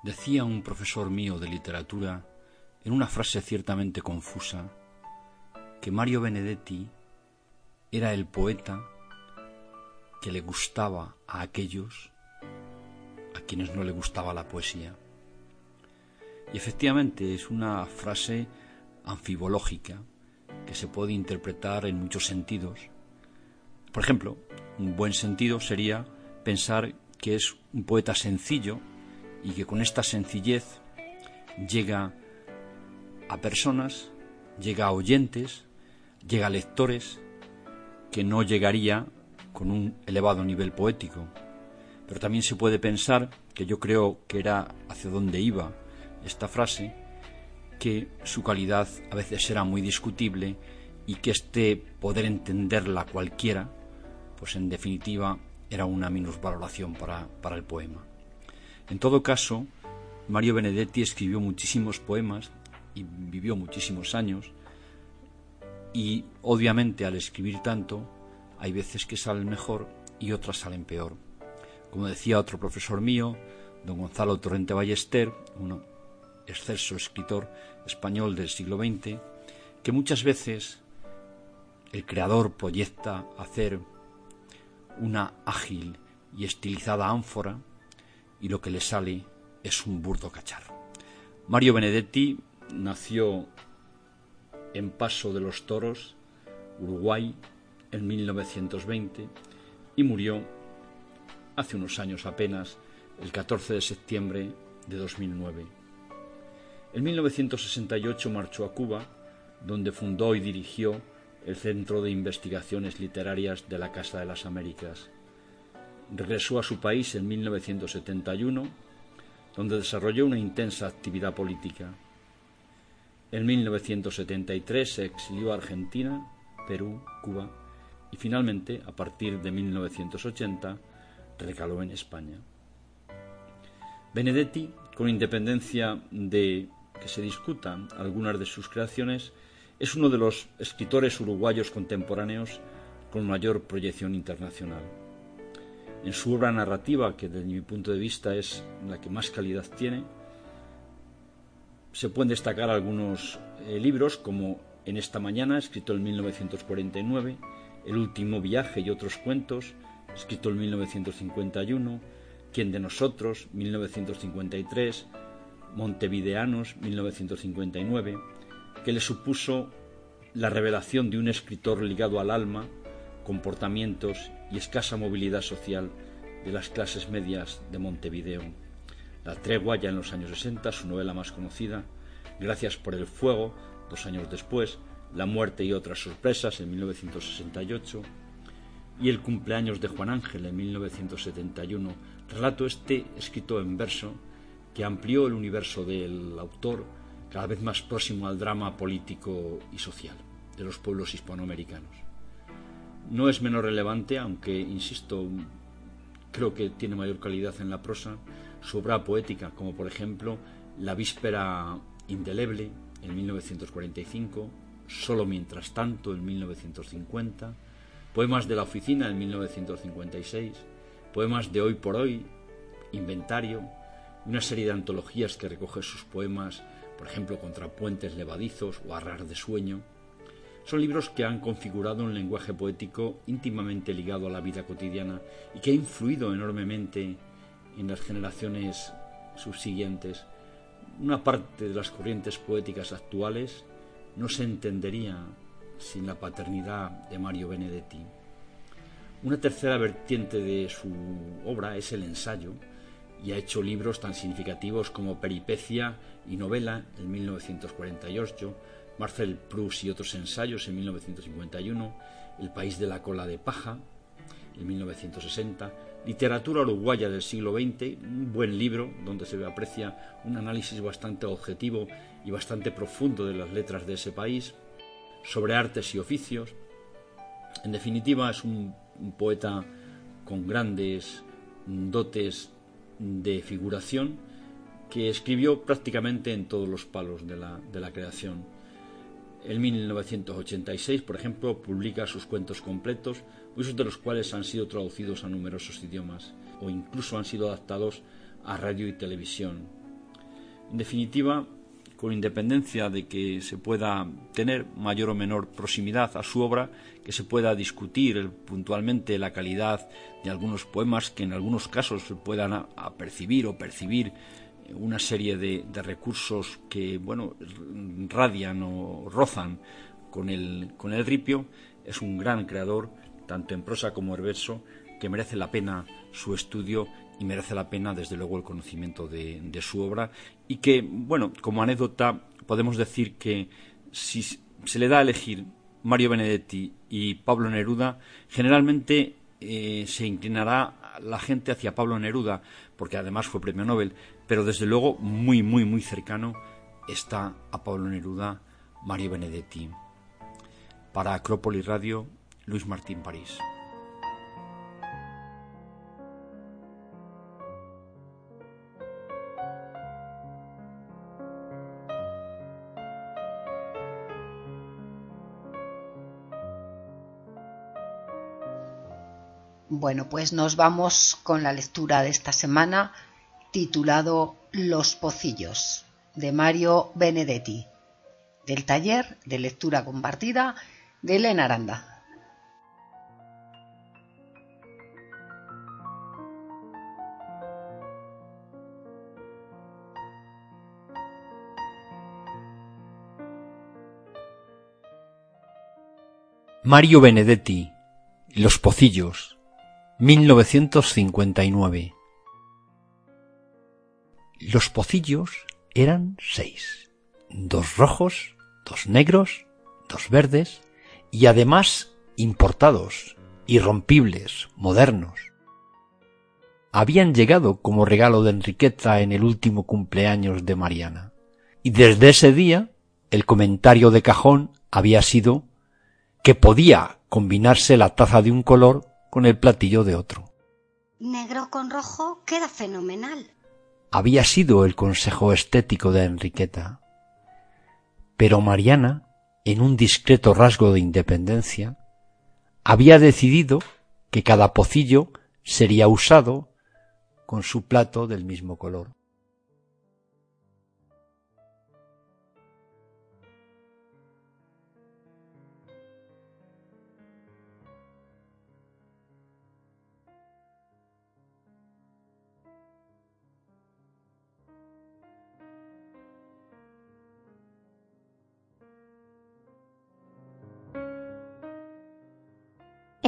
Decía un profesor mío de literatura, en una frase ciertamente confusa, que Mario Benedetti era el poeta que le gustaba a aquellos a quienes no le gustaba la poesía. Y efectivamente es una frase anfibológica que se puede interpretar en muchos sentidos. Por ejemplo, un buen sentido sería pensar que es un poeta sencillo y que con esta sencillez llega a personas, llega a oyentes, llega a lectores que no llegaría con un elevado nivel poético. Pero también se puede pensar, que yo creo que era hacia donde iba esta frase, que su calidad a veces era muy discutible y que este poder entenderla cualquiera, pues en definitiva era una minusvaloración para, para el poema. En todo caso, Mario Benedetti escribió muchísimos poemas y vivió muchísimos años y obviamente al escribir tanto hay veces que salen mejor y otras salen peor. Como decía otro profesor mío, don Gonzalo Torrente Ballester, un excelso escritor español del siglo XX, que muchas veces el creador proyecta hacer una ágil y estilizada ánfora y lo que le sale es un burdo cacharro. Mario Benedetti nació en Paso de los Toros, Uruguay, en 1920 y murió hace unos años apenas, el 14 de septiembre de 2009. En 1968 marchó a Cuba, donde fundó y dirigió el Centro de Investigaciones Literarias de la Casa de las Américas. Regresó a su país en 1971, donde desarrolló una intensa actividad política. En 1973 se exilió a Argentina, Perú, Cuba y finalmente, a partir de 1980, recaló en España. Benedetti, con independencia de que se discutan algunas de sus creaciones, es uno de los escritores uruguayos contemporáneos con mayor proyección internacional. En su obra narrativa, que desde mi punto de vista es la que más calidad tiene, se pueden destacar algunos eh, libros como En esta mañana, escrito en 1949, El último viaje y otros cuentos, escrito en 1951, Quién de nosotros, 1953, Montevideanos, 1959, que le supuso la revelación de un escritor ligado al alma, comportamientos y escasa movilidad social de las clases medias de Montevideo. La tregua ya en los años 60, su novela más conocida, Gracias por el fuego, dos años después, La muerte y otras sorpresas en 1968 y El cumpleaños de Juan Ángel en 1971, relato este escrito en verso que amplió el universo del autor cada vez más próximo al drama político y social de los pueblos hispanoamericanos. No es menos relevante, aunque, insisto, creo que tiene mayor calidad en la prosa, su obra poética, como por ejemplo La víspera indeleble en 1945, Solo mientras tanto en 1950, Poemas de la oficina en 1956, Poemas de hoy por hoy, Inventario, una serie de antologías que recoge sus poemas, por ejemplo, Contra puentes levadizos o Arrar de sueño, son libros que han configurado un lenguaje poético íntimamente ligado a la vida cotidiana y que ha influido enormemente en las generaciones subsiguientes. Una parte de las corrientes poéticas actuales no se entendería sin la paternidad de Mario Benedetti. Una tercera vertiente de su obra es el ensayo, y ha hecho libros tan significativos como Peripecia y Novela en 1948, Marcel Proust y otros ensayos en 1951, El país de la cola de paja en 1960, Literatura uruguaya del siglo XX, un buen libro donde se aprecia un análisis bastante objetivo y bastante profundo de las letras de ese país, sobre artes y oficios, En definitiva, es un, poeta con grandes dotes de figuración que escribió prácticamente en todos los palos de la creación. En 1986, por ejemplo, publica sus cuentos completos, muchos de los cuales han sido traducidos a numerosos idiomas o incluso han sido adaptados a radio y televisión. En definitiva, con independencia de que se pueda tener mayor o menor proximidad a su obra, que se pueda discutir puntualmente la calidad de algunos poemas que en algunos casos se puedan apercibir o percibir una serie de, recursos que bueno radian o rozan con el, con el ripio, es un gran creador, tanto en prosa como en verso, que merece la pena su estudio y merece la pena, desde luego, el conocimiento de, de su obra. Y que, bueno, como anécdota, podemos decir que si se le da a elegir Mario Benedetti y Pablo Neruda, generalmente eh, se inclinará la gente hacia Pablo Neruda, porque además fue premio Nobel, pero desde luego muy, muy, muy cercano está a Pablo Neruda Mario Benedetti. Para Acrópolis Radio, Luis Martín París. Bueno, pues nos vamos con la lectura de esta semana titulado Los Pocillos de Mario Benedetti, del taller de lectura compartida de Elena Aranda. Mario Benedetti, Los Pocillos, 1959. Los pocillos eran seis, dos rojos, dos negros, dos verdes y además importados, irrompibles, modernos. Habían llegado como regalo de Enriqueta en el último cumpleaños de Mariana. Y desde ese día el comentario de cajón había sido que podía combinarse la taza de un color con el platillo de otro. Negro con rojo queda fenomenal. Había sido el consejo estético de Enriqueta. Pero Mariana, en un discreto rasgo de independencia, había decidido que cada pocillo sería usado con su plato del mismo color.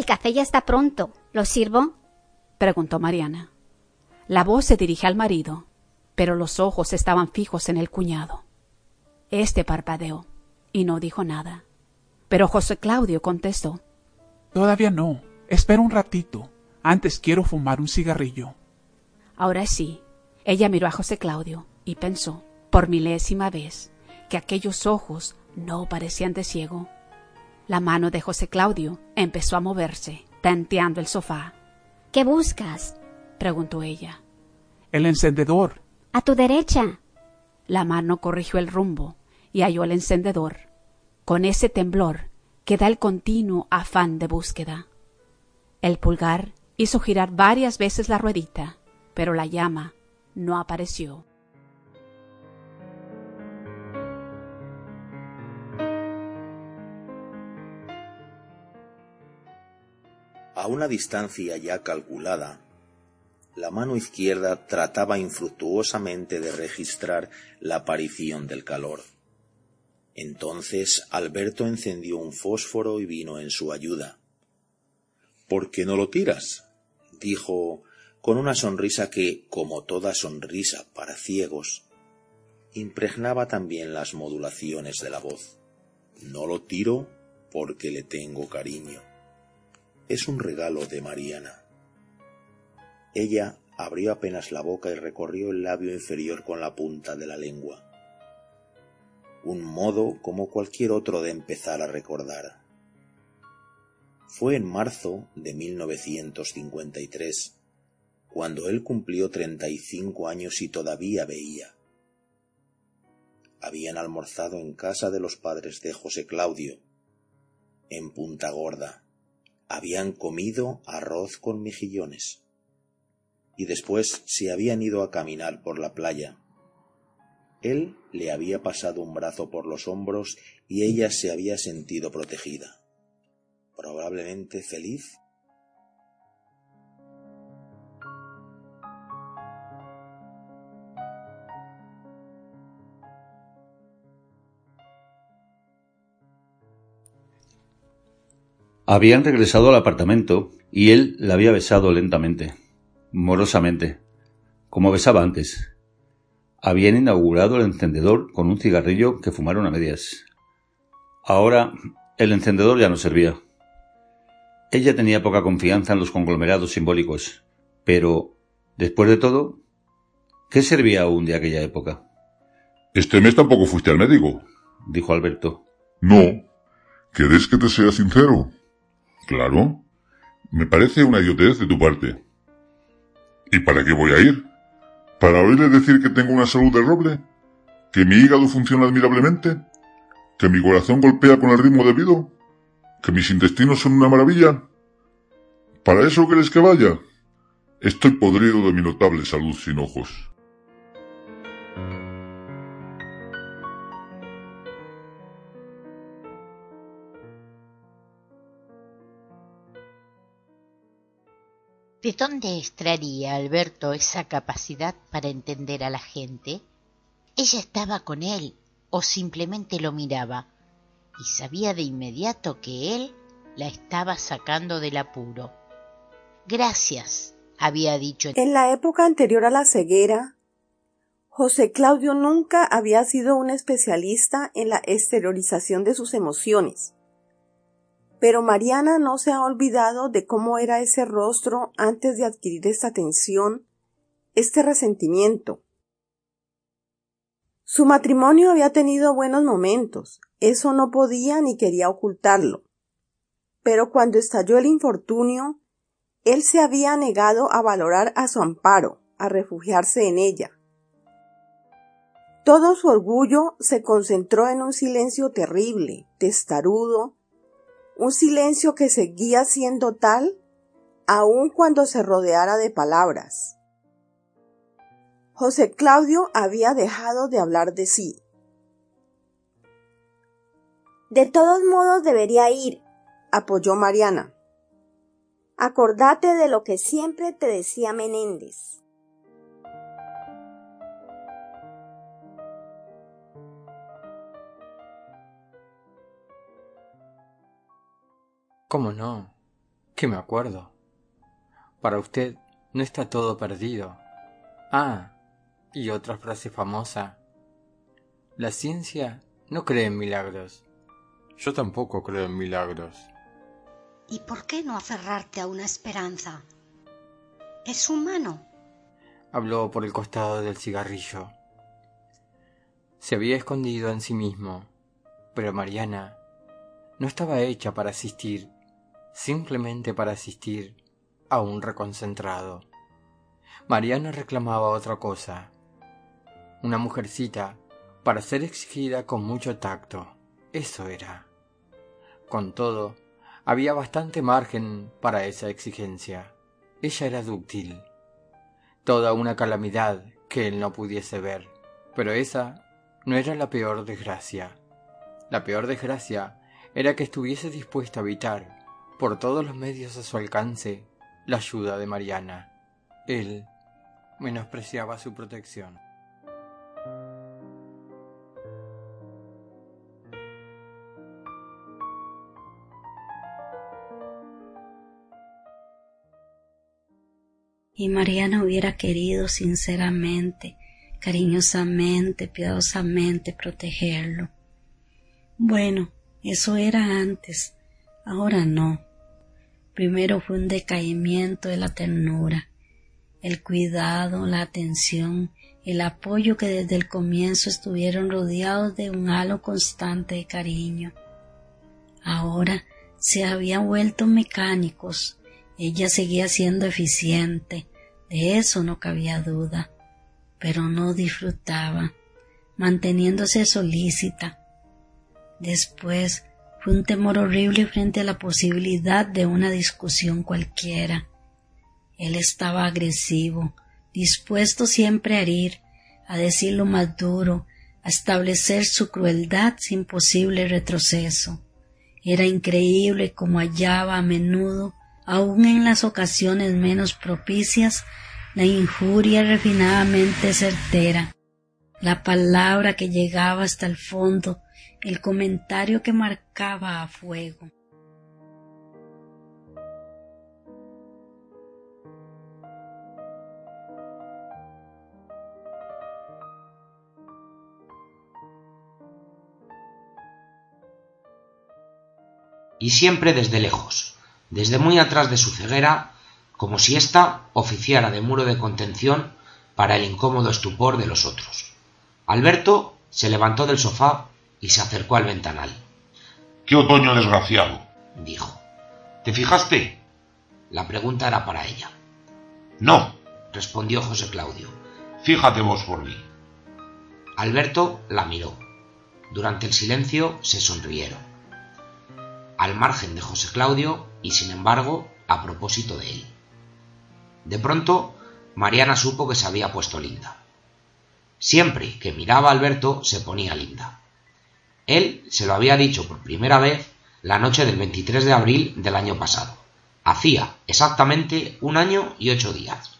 Café ya está pronto. ¿Lo sirvo? preguntó Mariana. La voz se dirige al marido, pero los ojos estaban fijos en el cuñado. Este parpadeó y no dijo nada. Pero José Claudio contestó. Todavía no. Espera un ratito. Antes quiero fumar un cigarrillo. Ahora sí. Ella miró a José Claudio y pensó, por milésima vez, que aquellos ojos no parecían de ciego. La mano de José Claudio empezó a moverse, tanteando el sofá. ¿Qué buscas? preguntó ella. El encendedor. A tu derecha. La mano corrigió el rumbo y halló el encendedor, con ese temblor que da el continuo afán de búsqueda. El pulgar hizo girar varias veces la ruedita, pero la llama no apareció. A una distancia ya calculada, la mano izquierda trataba infructuosamente de registrar la aparición del calor. Entonces Alberto encendió un fósforo y vino en su ayuda. ¿Por qué no lo tiras? dijo con una sonrisa que, como toda sonrisa para ciegos, impregnaba también las modulaciones de la voz. No lo tiro porque le tengo cariño. Es un regalo de Mariana. Ella abrió apenas la boca y recorrió el labio inferior con la punta de la lengua. Un modo como cualquier otro de empezar a recordar. fue en marzo de 1953, cuando él cumplió 35 años y todavía veía. Habían almorzado en casa de los padres de José Claudio, en Punta Gorda. Habían comido arroz con mejillones. Y después se habían ido a caminar por la playa. Él le había pasado un brazo por los hombros y ella se había sentido protegida. Probablemente feliz Habían regresado al apartamento y él la había besado lentamente, morosamente, como besaba antes. Habían inaugurado el encendedor con un cigarrillo que fumaron a medias. Ahora el encendedor ya no servía. Ella tenía poca confianza en los conglomerados simbólicos, pero, después de todo, ¿qué servía aún de aquella época? Este mes tampoco fuiste al médico, dijo Alberto. No. ¿Querés que te sea sincero? Claro. Me parece una idiotez de tu parte. ¿Y para qué voy a ir? ¿Para oírle decir que tengo una salud de roble? ¿Que mi hígado funciona admirablemente? ¿Que mi corazón golpea con el ritmo debido? ¿Que mis intestinos son una maravilla? ¿Para eso quieres que vaya? Estoy podrido de mi notable salud sin ojos. ¿De dónde extraería Alberto esa capacidad para entender a la gente? Ella estaba con él o simplemente lo miraba y sabía de inmediato que él la estaba sacando del apuro. Gracias, había dicho. En la época anterior a la ceguera, José Claudio nunca había sido un especialista en la exteriorización de sus emociones. Pero Mariana no se ha olvidado de cómo era ese rostro antes de adquirir esta tensión, este resentimiento. Su matrimonio había tenido buenos momentos, eso no podía ni quería ocultarlo. Pero cuando estalló el infortunio, él se había negado a valorar a su amparo, a refugiarse en ella. Todo su orgullo se concentró en un silencio terrible, testarudo, un silencio que seguía siendo tal aun cuando se rodeara de palabras. José Claudio había dejado de hablar de sí. De todos modos debería ir, apoyó Mariana. Acordate de lo que siempre te decía Menéndez. ¿Cómo no? Que me acuerdo. Para usted no está todo perdido. Ah, y otra frase famosa. La ciencia no cree en milagros. Yo tampoco creo en milagros. ¿Y por qué no aferrarte a una esperanza? Es humano. Habló por el costado del cigarrillo. Se había escondido en sí mismo, pero Mariana no estaba hecha para asistir simplemente para asistir a un reconcentrado. Mariana reclamaba otra cosa. Una mujercita para ser exigida con mucho tacto. Eso era. Con todo, había bastante margen para esa exigencia. Ella era dúctil. Toda una calamidad que él no pudiese ver. Pero esa no era la peor desgracia. La peor desgracia era que estuviese dispuesta a evitar por todos los medios a su alcance la ayuda de Mariana. Él menospreciaba su protección. Y Mariana hubiera querido sinceramente, cariñosamente, piadosamente protegerlo. Bueno, eso era antes, ahora no. Primero fue un decaimiento de la ternura, el cuidado, la atención, el apoyo que desde el comienzo estuvieron rodeados de un halo constante de cariño. Ahora se habían vuelto mecánicos. Ella seguía siendo eficiente, de eso no cabía duda, pero no disfrutaba, manteniéndose solícita. Después fue un temor horrible frente a la posibilidad de una discusión cualquiera. Él estaba agresivo, dispuesto siempre a herir, a decir lo más duro, a establecer su crueldad sin posible retroceso. Era increíble cómo hallaba a menudo, aun en las ocasiones menos propicias, la injuria refinadamente certera, la palabra que llegaba hasta el fondo, el comentario que marcaba a fuego. y siempre desde lejos, desde muy atrás de su ceguera, como si ésta oficiara de muro de contención para el incómodo estupor de los otros. Alberto se levantó del sofá y se acercó al ventanal. ¡Qué otoño desgraciado! dijo. ¿Te fijaste? La pregunta era para ella. No, respondió José Claudio. Fíjate vos por mí. Alberto la miró. Durante el silencio se sonrieron al margen de José Claudio y sin embargo a propósito de él. De pronto, Mariana supo que se había puesto linda. Siempre que miraba a Alberto se ponía linda. Él se lo había dicho por primera vez la noche del 23 de abril del año pasado. Hacía exactamente un año y ocho días.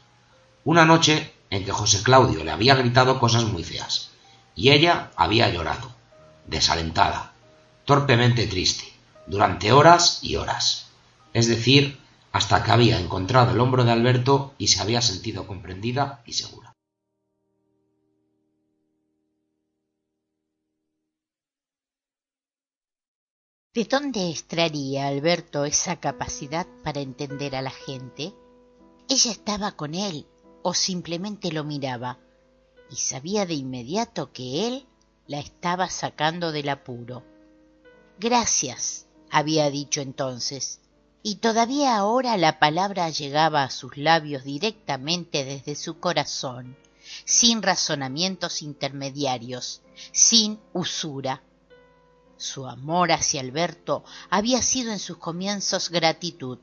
Una noche en que José Claudio le había gritado cosas muy feas, y ella había llorado, desalentada, torpemente triste, durante horas y horas. Es decir, hasta que había encontrado el hombro de Alberto y se había sentido comprendida y segura. ¿De dónde extraería Alberto esa capacidad para entender a la gente? Ella estaba con él o simplemente lo miraba y sabía de inmediato que él la estaba sacando del apuro. Gracias, había dicho entonces, y todavía ahora la palabra llegaba a sus labios directamente desde su corazón, sin razonamientos intermediarios, sin usura. Su amor hacia Alberto había sido en sus comienzos gratitud,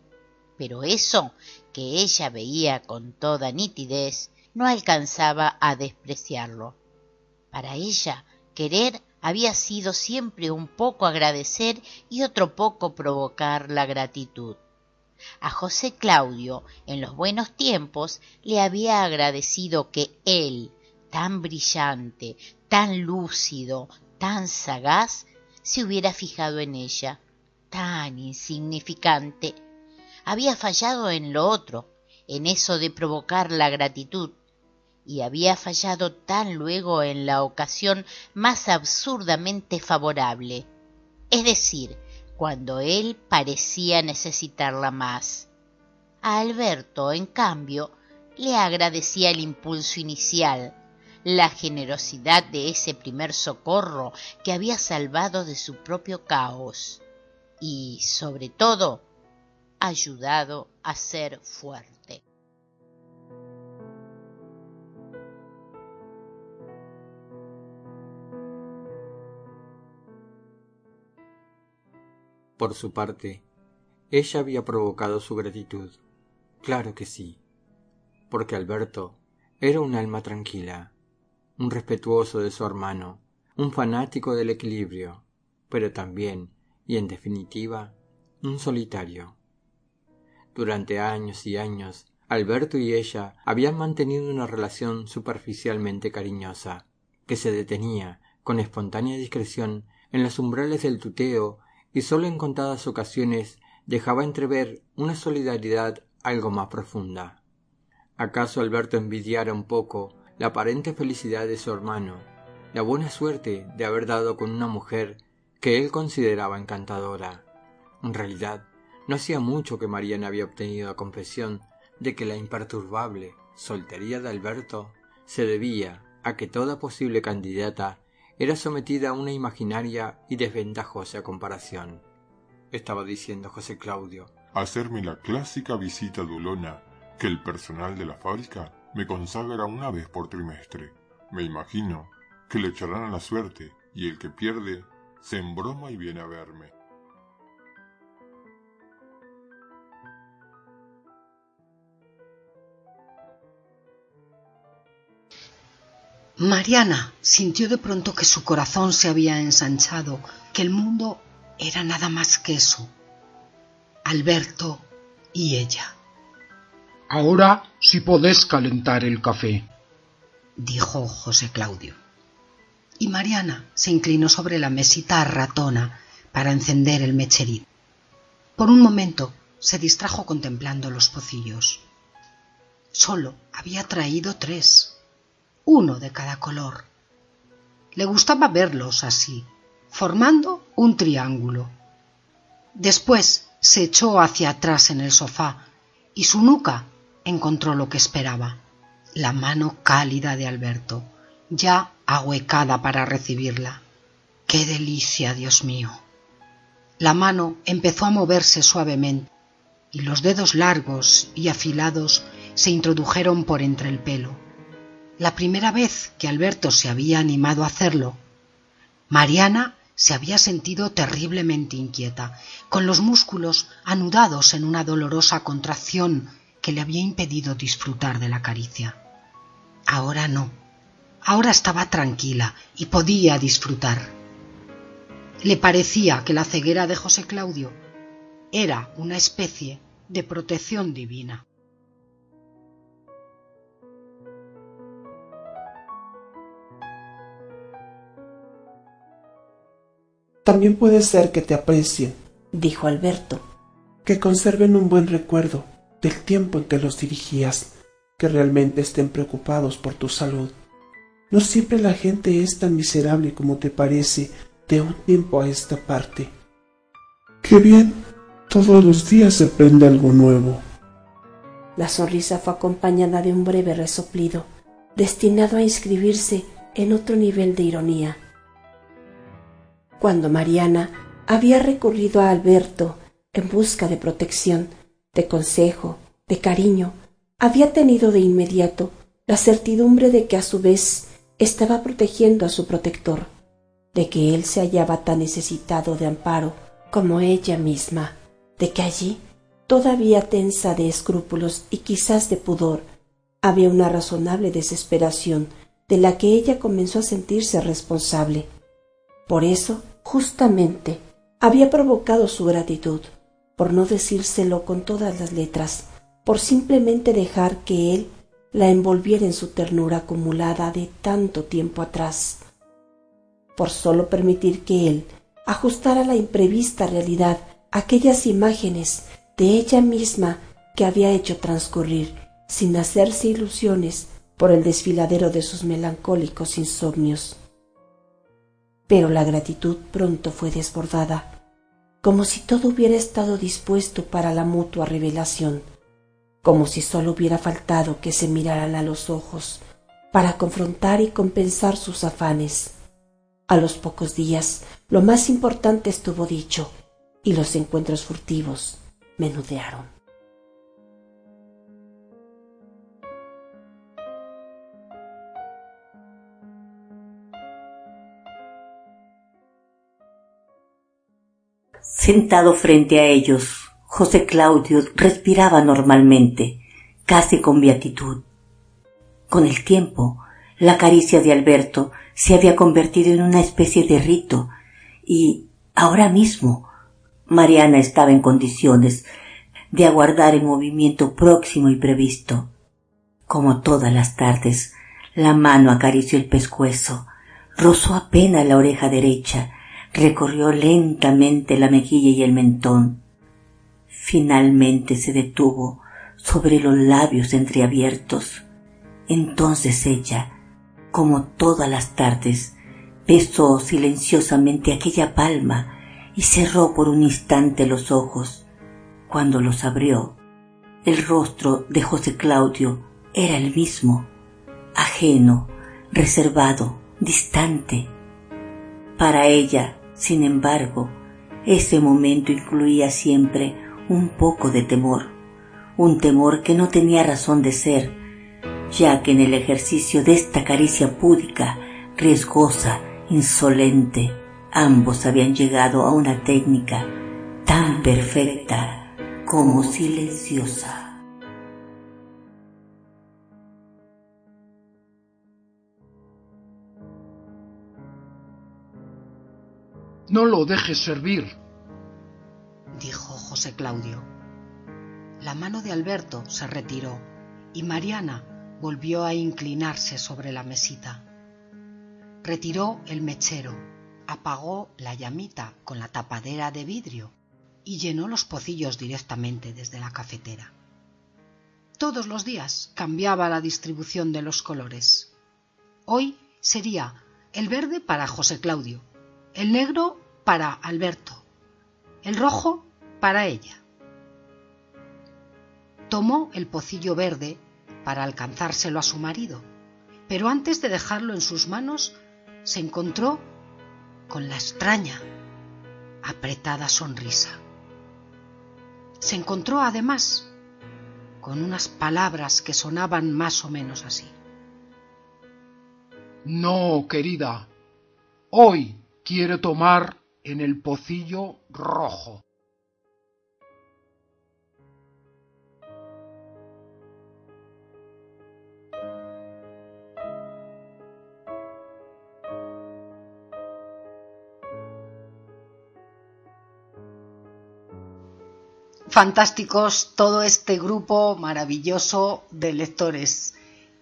pero eso que ella veía con toda nitidez no alcanzaba a despreciarlo. Para ella, querer había sido siempre un poco agradecer y otro poco provocar la gratitud. A José Claudio, en los buenos tiempos, le había agradecido que él, tan brillante, tan lúcido, tan sagaz, se hubiera fijado en ella, tan insignificante. Había fallado en lo otro, en eso de provocar la gratitud, y había fallado tan luego en la ocasión más absurdamente favorable, es decir, cuando él parecía necesitarla más. A Alberto, en cambio, le agradecía el impulso inicial, la generosidad de ese primer socorro que había salvado de su propio caos y, sobre todo, ayudado a ser fuerte. Por su parte, ella había provocado su gratitud. Claro que sí, porque Alberto era un alma tranquila, un respetuoso de su hermano, un fanático del equilibrio, pero también, y en definitiva, un solitario. Durante años y años, Alberto y ella habían mantenido una relación superficialmente cariñosa, que se detenía, con espontánea discreción, en los umbrales del tuteo y sólo en contadas ocasiones dejaba entrever una solidaridad algo más profunda. ¿Acaso Alberto envidiara un poco la aparente felicidad de su hermano, la buena suerte de haber dado con una mujer que él consideraba encantadora? En realidad, no hacía mucho que Mariana había obtenido la confesión de que la imperturbable soltería de Alberto se debía a que toda posible candidata era sometida a una imaginaria y desventajosa comparación. estaba diciendo José Claudio. Hacerme la clásica visita dulona que el personal de la fábrica me consagra una vez por trimestre. Me imagino que le echarán a la suerte y el que pierde se embroma y viene a verme. Mariana sintió de pronto que su corazón se había ensanchado, que el mundo era nada más que eso. Alberto y ella. Ahora sí podés calentar el café, dijo José Claudio. Y Mariana se inclinó sobre la mesita ratona para encender el mecherín. Por un momento se distrajo contemplando los pocillos. Solo había traído tres uno de cada color. Le gustaba verlos así, formando un triángulo. Después se echó hacia atrás en el sofá y su nuca encontró lo que esperaba, la mano cálida de Alberto, ya ahuecada para recibirla. ¡Qué delicia, Dios mío! La mano empezó a moverse suavemente y los dedos largos y afilados se introdujeron por entre el pelo la primera vez que Alberto se había animado a hacerlo. Mariana se había sentido terriblemente inquieta, con los músculos anudados en una dolorosa contracción que le había impedido disfrutar de la caricia. Ahora no, ahora estaba tranquila y podía disfrutar. Le parecía que la ceguera de José Claudio era una especie de protección divina. También puede ser que te aprecien, dijo Alberto, que conserven un buen recuerdo del tiempo en que los dirigías, que realmente estén preocupados por tu salud. No siempre la gente es tan miserable como te parece de un tiempo a esta parte. Qué bien, todos los días se aprende algo nuevo. La sonrisa fue acompañada de un breve resoplido, destinado a inscribirse en otro nivel de ironía cuando Mariana había recurrido a Alberto en busca de protección, de consejo, de cariño, había tenido de inmediato la certidumbre de que a su vez estaba protegiendo a su protector, de que él se hallaba tan necesitado de amparo como ella misma, de que allí, todavía tensa de escrúpulos y quizás de pudor, había una razonable desesperación de la que ella comenzó a sentirse responsable. Por eso, justamente, había provocado su gratitud, por no decírselo con todas las letras, por simplemente dejar que él la envolviera en su ternura acumulada de tanto tiempo atrás, por solo permitir que él ajustara la imprevista realidad aquellas imágenes de ella misma que había hecho transcurrir sin hacerse ilusiones por el desfiladero de sus melancólicos insomnios. Pero la gratitud pronto fue desbordada, como si todo hubiera estado dispuesto para la mutua revelación, como si solo hubiera faltado que se miraran a los ojos para confrontar y compensar sus afanes. A los pocos días lo más importante estuvo dicho y los encuentros furtivos menudearon. Sentado frente a ellos, José Claudio respiraba normalmente, casi con beatitud. Con el tiempo, la caricia de Alberto se había convertido en una especie de rito y, ahora mismo, Mariana estaba en condiciones de aguardar el movimiento próximo y previsto. Como todas las tardes, la mano acarició el pescuezo, rozó apenas la oreja derecha recorrió lentamente la mejilla y el mentón. Finalmente se detuvo sobre los labios entreabiertos. Entonces ella, como todas las tardes, besó silenciosamente aquella palma y cerró por un instante los ojos. Cuando los abrió, el rostro de José Claudio era el mismo, ajeno, reservado, distante. Para ella sin embargo, ese momento incluía siempre un poco de temor, un temor que no tenía razón de ser, ya que en el ejercicio de esta caricia púdica, riesgosa, insolente, ambos habían llegado a una técnica tan perfecta como silenciosa. No lo dejes servir, dijo José Claudio. La mano de Alberto se retiró y Mariana volvió a inclinarse sobre la mesita. Retiró el mechero, apagó la llamita con la tapadera de vidrio y llenó los pocillos directamente desde la cafetera. Todos los días cambiaba la distribución de los colores. Hoy sería el verde para José Claudio, el negro para Alberto, el rojo para ella. Tomó el pocillo verde para alcanzárselo a su marido, pero antes de dejarlo en sus manos se encontró con la extraña, apretada sonrisa. Se encontró además con unas palabras que sonaban más o menos así. No, querida, hoy quiere tomar en el pocillo rojo. Fantásticos todo este grupo maravilloso de lectores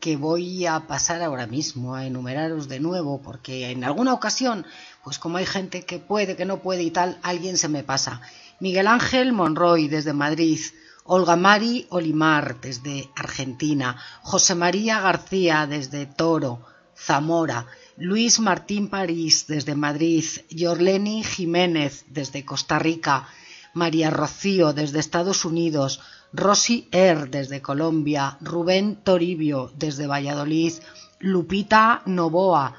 que voy a pasar ahora mismo a enumeraros de nuevo, porque en alguna ocasión, pues como hay gente que puede, que no puede y tal, alguien se me pasa. Miguel Ángel Monroy desde Madrid, Olga Mari Olimar desde Argentina, José María García desde Toro, Zamora, Luis Martín París desde Madrid, Yorleni Jiménez desde Costa Rica, María Rocío desde Estados Unidos, Rosy Er desde Colombia, Rubén Toribio desde Valladolid, Lupita Novoa,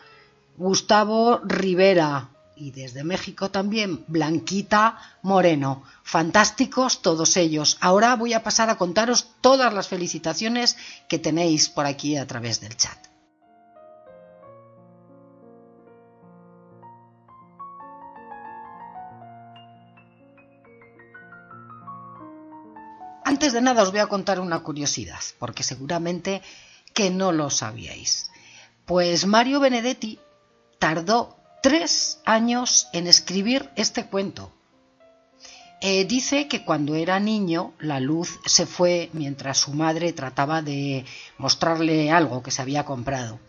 Gustavo Rivera y desde México también Blanquita Moreno. Fantásticos todos ellos. Ahora voy a pasar a contaros todas las felicitaciones que tenéis por aquí a través del chat. Antes de nada os voy a contar una curiosidad, porque seguramente que no lo sabíais. Pues Mario Benedetti tardó tres años en escribir este cuento. Eh, dice que cuando era niño la luz se fue mientras su madre trataba de mostrarle algo que se había comprado.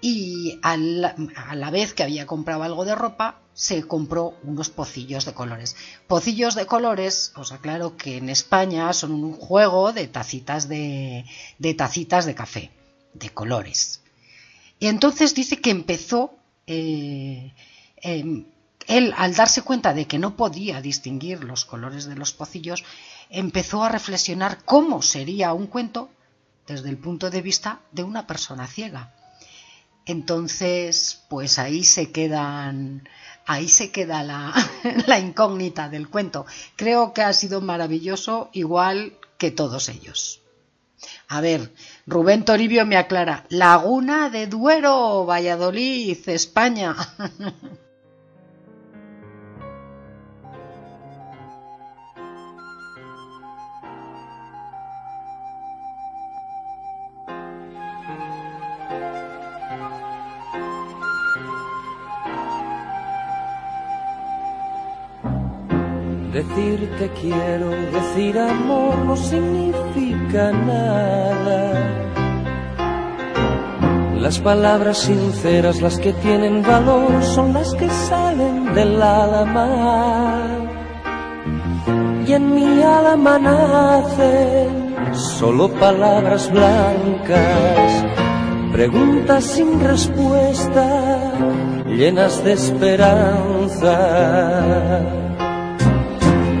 Y a la vez que había comprado algo de ropa, se compró unos pocillos de colores. Pocillos de colores, os aclaro que en España son un juego de tacitas de tacitas de café, de colores. Y entonces dice que empezó, eh, em, él al darse cuenta de que no podía distinguir los colores de los pocillos, empezó a reflexionar cómo sería un cuento desde el punto de vista de una persona ciega. Entonces, pues ahí se quedan ahí se queda la, incógnita del cuento. Creo que ha sido maravilloso, igual que todos ellos. A ver, Rubén Toribio me aclara, Laguna de Duero, Valladolid, España. Decir te quiero, decir amor no significa nada. Las palabras sinceras, las que tienen valor, son las que salen del alma. Y en mi alma nacen solo palabras blancas, preguntas sin respuesta, llenas de esperanza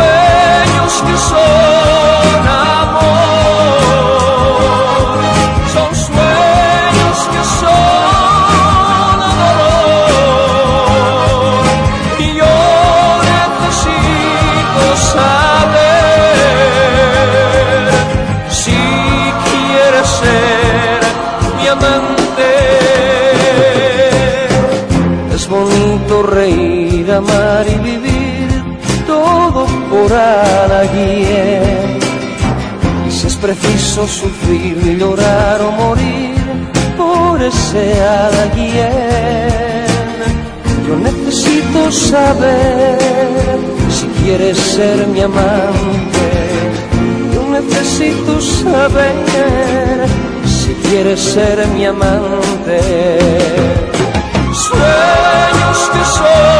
Sueños que son amor, son sueños que son dolor, y yo necesito saber si quieres ser mi amante. Es bonito reír, amar y vivir todo por alguien. Y si es preciso sufrir, llorar o morir por ese alguien. Yo necesito saber si quieres ser mi amante. Yo necesito saber si quieres ser mi amante. Sueños que son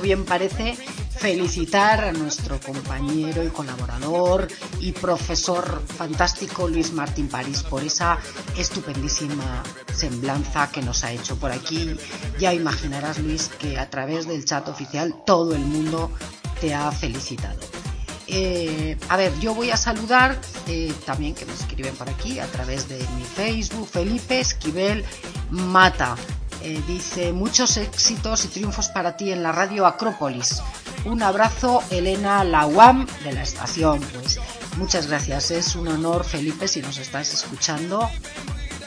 bien parece, felicitar a nuestro compañero y colaborador y profesor fantástico Luis Martín París por esa estupendísima semblanza que nos ha hecho por aquí. Ya imaginarás, Luis, que a través del chat oficial todo el mundo te ha felicitado. Eh, a ver, yo voy a saludar eh, también que me escriben por aquí a través de mi Facebook, Felipe Esquivel Mata. Eh, dice muchos éxitos y triunfos para ti en la radio Acrópolis. Un abrazo, Elena Lawam de la estación. Pues muchas gracias, es un honor, Felipe, si nos estás escuchando,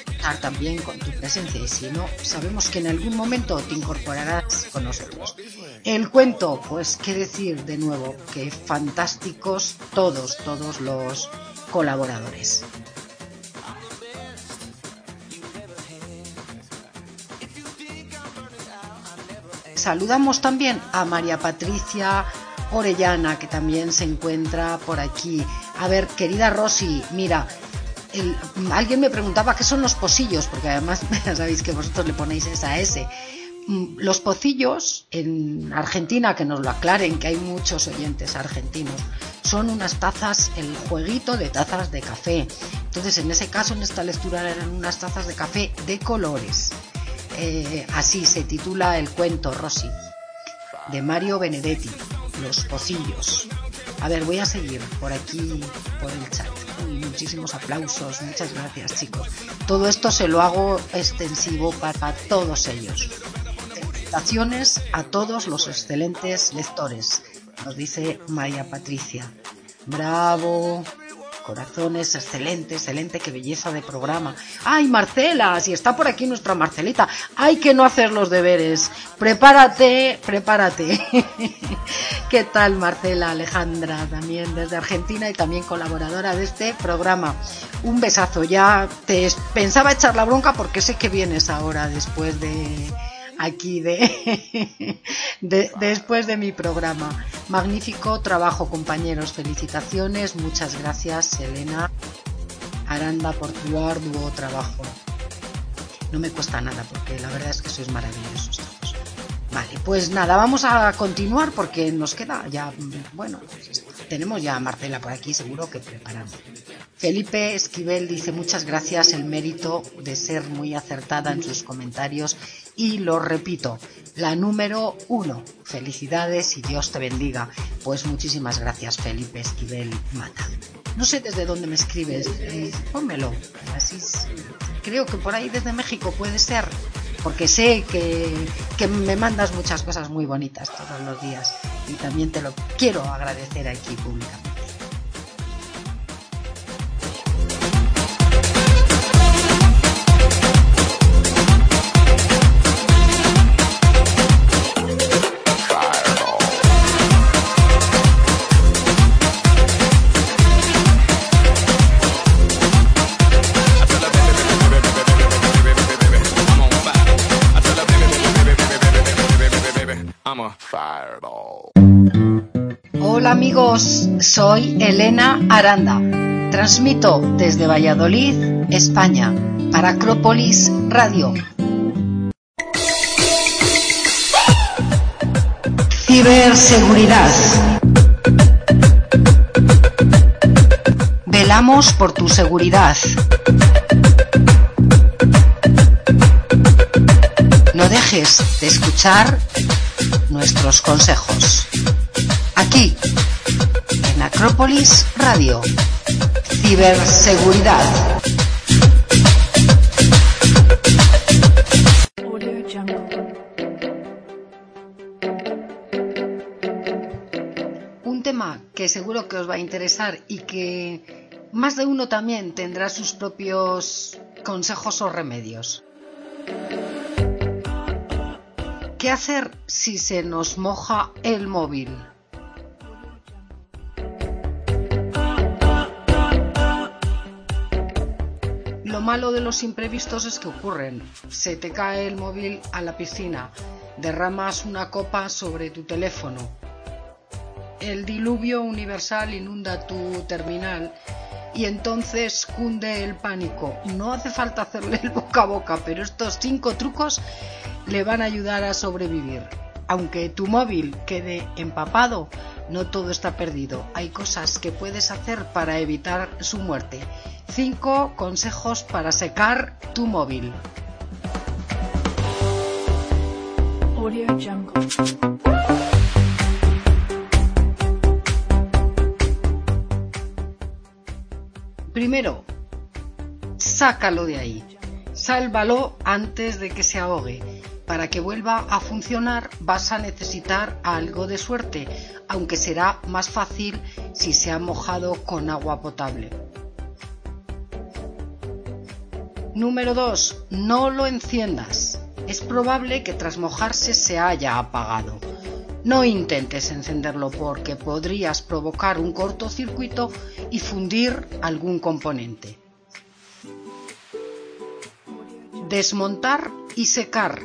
estar también con tu presencia. Y si no, sabemos que en algún momento te incorporarás con nosotros. El cuento, pues qué decir de nuevo, que fantásticos todos, todos los colaboradores. Saludamos también a María Patricia Orellana, que también se encuentra por aquí. A ver, querida Rosy, mira, alguien me preguntaba qué son los pocillos, porque además ya sabéis que vosotros le ponéis esa S. Mm, Los pocillos en Argentina, que nos lo aclaren, que hay muchos oyentes argentinos, son unas tazas, el jueguito de tazas de café. Entonces, en ese caso, en esta lectura eran unas tazas de café de colores. Eh, así se titula el cuento, Rosy, de Mario Benedetti, Los pocillos. A ver, voy a seguir por aquí, por el chat. Muchísimos aplausos, muchas gracias chicos. Todo esto se lo hago extensivo para todos ellos. Felicitaciones a todos los excelentes lectores, nos dice María Patricia. Bravo. Corazones, excelente, excelente, qué belleza de programa. ¡Ay, Marcela! Si está por aquí nuestra Marcelita. ¡Hay que no hacer los deberes! Prepárate, prepárate. ¿Qué tal, Marcela Alejandra? También desde Argentina y también colaboradora de este programa. Un besazo. Ya te pensaba echar la bronca porque sé que vienes ahora después de aquí de, después de mi programa. Magnífico trabajo, compañeros. Felicitaciones. Muchas gracias, Elena Aranda, por tu arduo trabajo. No me cuesta nada porque la verdad es que sois maravillosos Vale, pues nada, vamos a continuar porque nos queda ya, bueno, tenemos ya a Marcela por aquí, seguro que preparamos. Felipe Esquivel dice muchas gracias el mérito de ser muy acertada en sus comentarios y lo repito, la número uno. Felicidades y Dios te bendiga. Pues muchísimas gracias Felipe Esquivel Mata. No sé desde dónde me escribes, eh. Así creo que por ahí desde México puede ser porque sé que, que, me mandas muchas cosas muy bonitas todos los días y también te lo quiero agradecer aquí públicamente. Hola amigos, soy Elena Aranda. Transmito desde Valladolid, España, para Acrópolis Radio. Ciberseguridad. Velamos por tu seguridad. No dejes de escuchar nuestros consejos. Aquí, en Acrópolis Radio. Ciberseguridad. Un tema que seguro que os va a interesar y que más de uno también tendrá sus propios consejos o remedios. ¿Qué hacer si se nos moja el móvil? Lo malo de los imprevistos es que ocurren. Se te cae el móvil a la piscina, derramas una copa sobre tu teléfono. El diluvio universal inunda tu terminal y entonces cunde el pánico. No hace falta hacerle el boca a boca, pero estos cinco trucos le van a ayudar a sobrevivir. Aunque tu móvil quede empapado, no todo está perdido. Hay cosas que puedes hacer para evitar su muerte. Cinco consejos para secar tu móvil. Primero, sácalo de ahí. Sálvalo antes de que se ahogue para que vuelva a funcionar vas a necesitar algo de suerte, aunque será más fácil si se ha mojado con agua potable. Número 2. No lo enciendas. Es probable que tras mojarse se haya apagado. No intentes encenderlo porque podrías provocar un cortocircuito y fundir algún componente. Desmontar y secar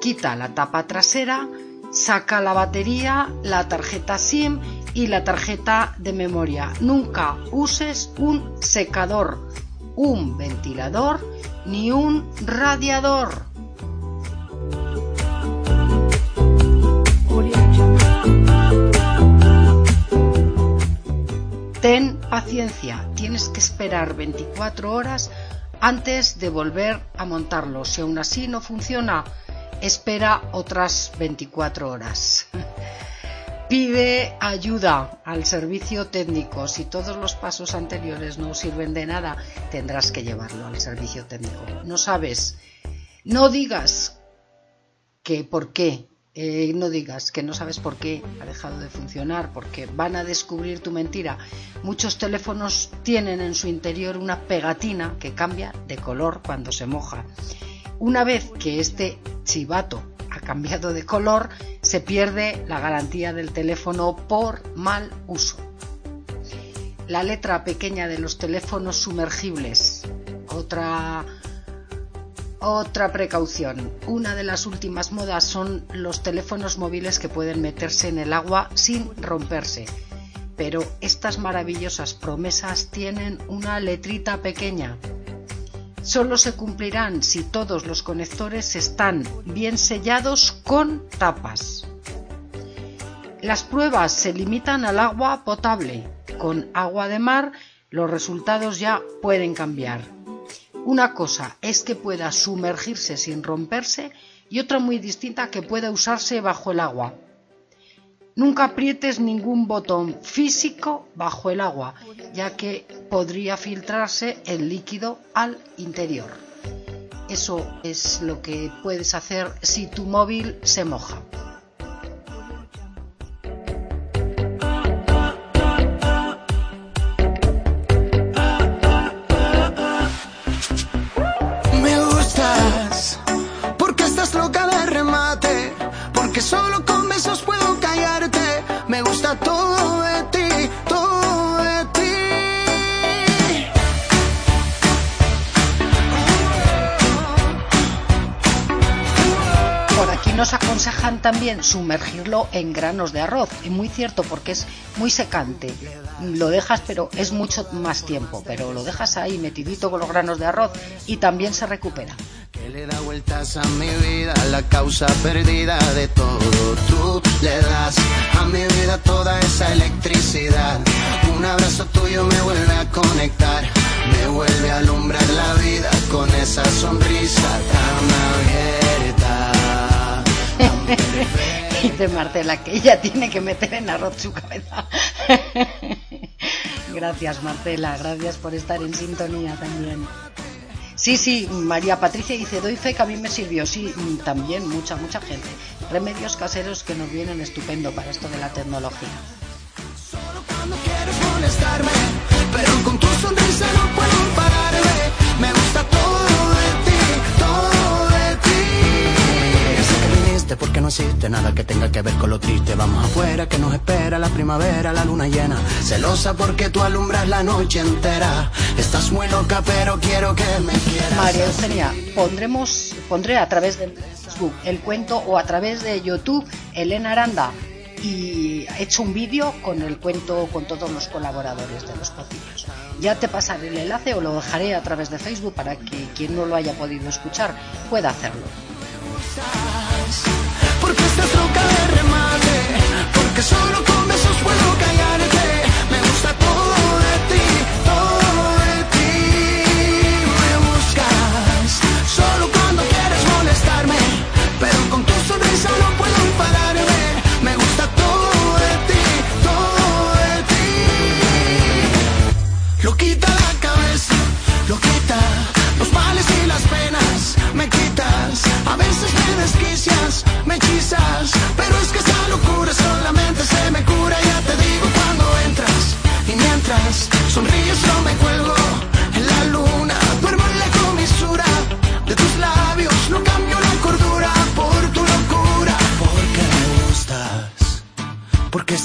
quita la tapa trasera, saca la batería, la tarjeta SIM y la tarjeta de memoria. Nunca uses un secador, un ventilador ni un radiador. Ten paciencia, tienes que esperar 24 horas antes de volver a montarlo. Si aún así no funciona, espera otras 24 horas. Pide ayuda al servicio técnico. Si todos los pasos anteriores no sirven de nada, tendrás que llevarlo al servicio técnico. No sabes, no digas que por qué eh, no digas que no sabes por qué ha dejado de funcionar, porque van a descubrir tu mentira. Muchos teléfonos tienen en su interior una pegatina que cambia de color cuando se moja. Una vez que este chivato ha cambiado de color, se pierde la garantía del teléfono por mal uso. La letra pequeña de los teléfonos sumergibles. Otra otra precaución. Una de las últimas modas son los teléfonos móviles que pueden meterse en el agua sin romperse. Pero estas maravillosas promesas tienen una letrita pequeña. Solo se cumplirán si todos los conectores están bien sellados con tapas. Las pruebas se limitan al agua potable. Con agua de mar los resultados ya pueden cambiar. Una cosa es que pueda sumergirse sin romperse y otra muy distinta que pueda usarse bajo el agua. Nunca aprietes ningún botón físico bajo el agua, ya que podría filtrarse el líquido al interior. Eso es lo que puedes hacer si tu móvil se moja. También sumergirlo en granos de arroz. Y muy cierto porque es muy secante. Lo dejas, pero es mucho más tiempo. Pero lo dejas ahí metidito con los granos de arroz y también se recupera. Que le da vueltas a mi vida, la causa perdida de todo. Tú le das a mi vida toda esa electricidad. Un abrazo tuyo me vuelve a conectar, me vuelve a alumbrar la vida con esa sonrisa tan abierta. Dice Marcela que ella tiene que meter en arroz su cabeza. gracias Marcela, gracias por estar en sintonía también. Sí, sí, María Patricia dice, doy fe que a mí me sirvió. Sí, también mucha, mucha gente. Remedios caseros que nos vienen estupendo para esto de la tecnología. Solo cuando quieres molestarme, pero con tu sonrisa no puedo porque no existe nada que tenga que ver con lo triste. Vamos afuera que nos espera la primavera, la luna llena. Celosa porque tú alumbras la noche entera. Estás muy loca, pero quiero que me quieras. María Eugenia, pondremos, pondré a través de Facebook el cuento o a través de YouTube Elena Aranda y he hecho un vídeo con el cuento con todos los colaboradores de los pocillos. Ya te pasaré el enlace o lo dejaré a través de Facebook para que quien no lo haya podido escuchar pueda hacerlo porque estás loca de remate, porque solo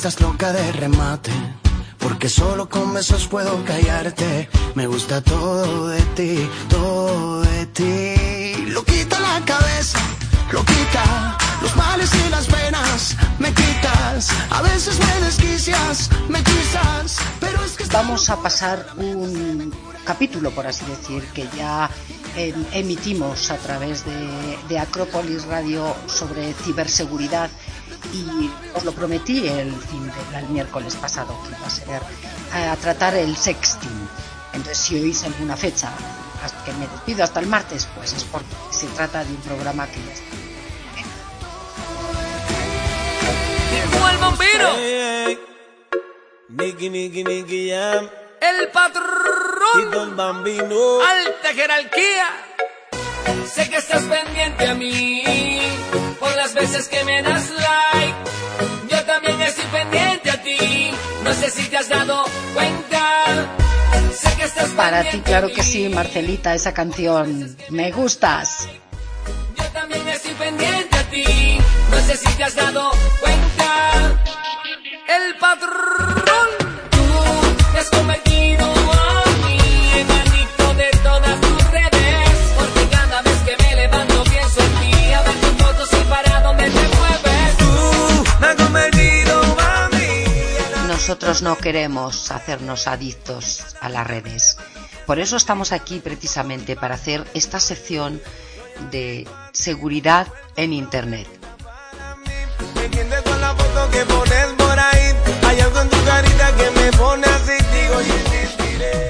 estás loca de remate. Porque solo con besos puedo callarte. Me gusta todo de ti, todo de ti. Lo quita la cabeza, lo quita los males y las penas me quitas, a veces me desquicias, me quizás, pero es que... Vamos a pasar un capítulo, por así decir, que ya emitimos a través de, de Acrópolis Radio sobre ciberseguridad y os lo prometí el, fin el miércoles pasado que iba a ser a, tratar el sexting. Entonces, si oís alguna fecha hasta que me despido hasta el martes, pues es porque se trata de un programa que ya está el vampiro. Nicky, Nicky, Nicky Jam. El patrón. El bambino. Alta jerarquía. Sé que estás pendiente a mí. por las veces que me das like. Yo también estoy pendiente a ti, no sé si te has dado cuenta. Sé que estás Para ti, claro que sí. Marcelita, esa canción. Me gustas. Yo también estoy pendiente a ti, no sé si te has dado cuenta. Nosotros no queremos hacernos adictos a las redes. Por eso estamos aquí precisamente para hacer esta sección de seguridad en Internet.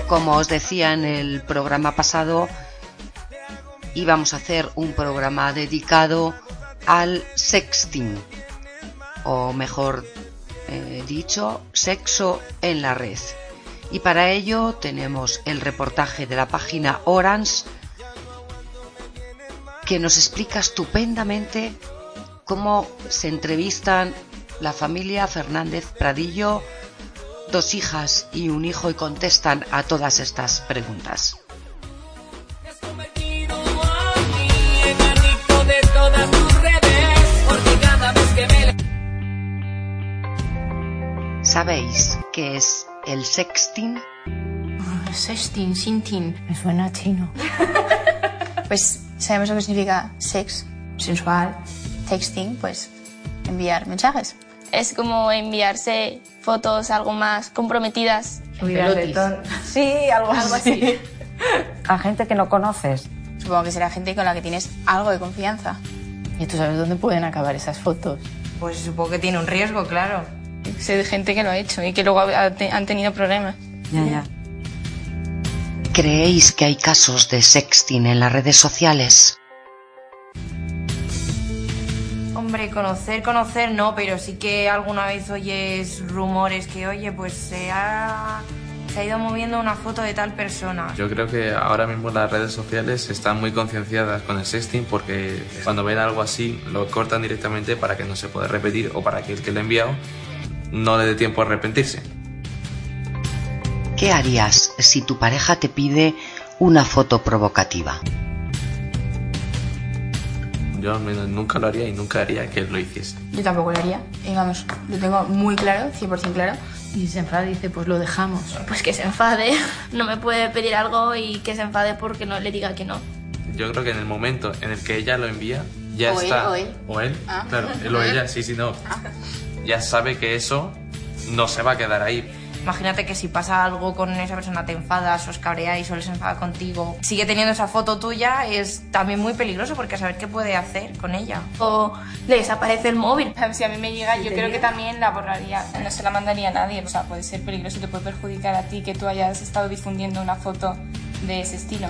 Como os decía en el programa pasado, íbamos a hacer un programa dedicado al sexting, o mejor eh, dicho, sexo en la red. Y para ello tenemos el reportaje de la página Orange que nos explica estupendamente cómo se entrevistan la familia Fernández Pradillo, dos hijas y un hijo y contestan a todas estas preguntas. ¿Sabéis qué es el sexting? Sexting, sinting, me suena a chino. pues sabemos lo que significa sex, sensual, texting, pues enviar mensajes. Es como enviarse fotos algo más comprometidas. Sí, algo, así. A gente que no conoces. Supongo que será gente con la que tienes algo de confianza. ¿Y tú sabes dónde pueden acabar esas fotos? Pues supongo que tiene un riesgo, claro. Sé de gente que lo ha hecho y que luego ha te- han tenido problemas. Ya, ya. ¿Creéis que hay casos de sexting en las redes sociales? Hombre, conocer, conocer no, pero sí que alguna vez oyes rumores que, oye, pues se ha, se ha ido moviendo una foto de tal persona. Yo creo que ahora mismo las redes sociales están muy concienciadas con el sexting porque cuando ven algo así lo cortan directamente para que no se pueda repetir o para que el que lo ha enviado no le dé tiempo a arrepentirse. ¿Qué harías si tu pareja te pide una foto provocativa? Yo al menos nunca lo haría y nunca haría que él lo hiciese. Yo tampoco lo haría. Y vamos, lo tengo muy claro, 100% claro. Y si se enfada dice, pues lo dejamos. Pues que se enfade. No me puede pedir algo y que se enfade porque no le diga que no. Yo creo que en el momento en el que ella lo envía, ya O él, está. o él. O él, Ah. claro, él o ella, sí, sí, no. Ya sabe que eso no se va a quedar ahí. Imagínate que si pasa algo con esa persona te enfadas, os cabreáis o les enfada contigo. Sigue teniendo esa foto tuya, es también muy peligroso porque a saber qué puede hacer con ella. O le desaparece el móvil. Si a mí me llega, yo creo que también la borraría. No se la mandaría a nadie. O sea, puede ser peligroso, te puede perjudicar a ti que tú hayas estado difundiendo una foto de ese estilo.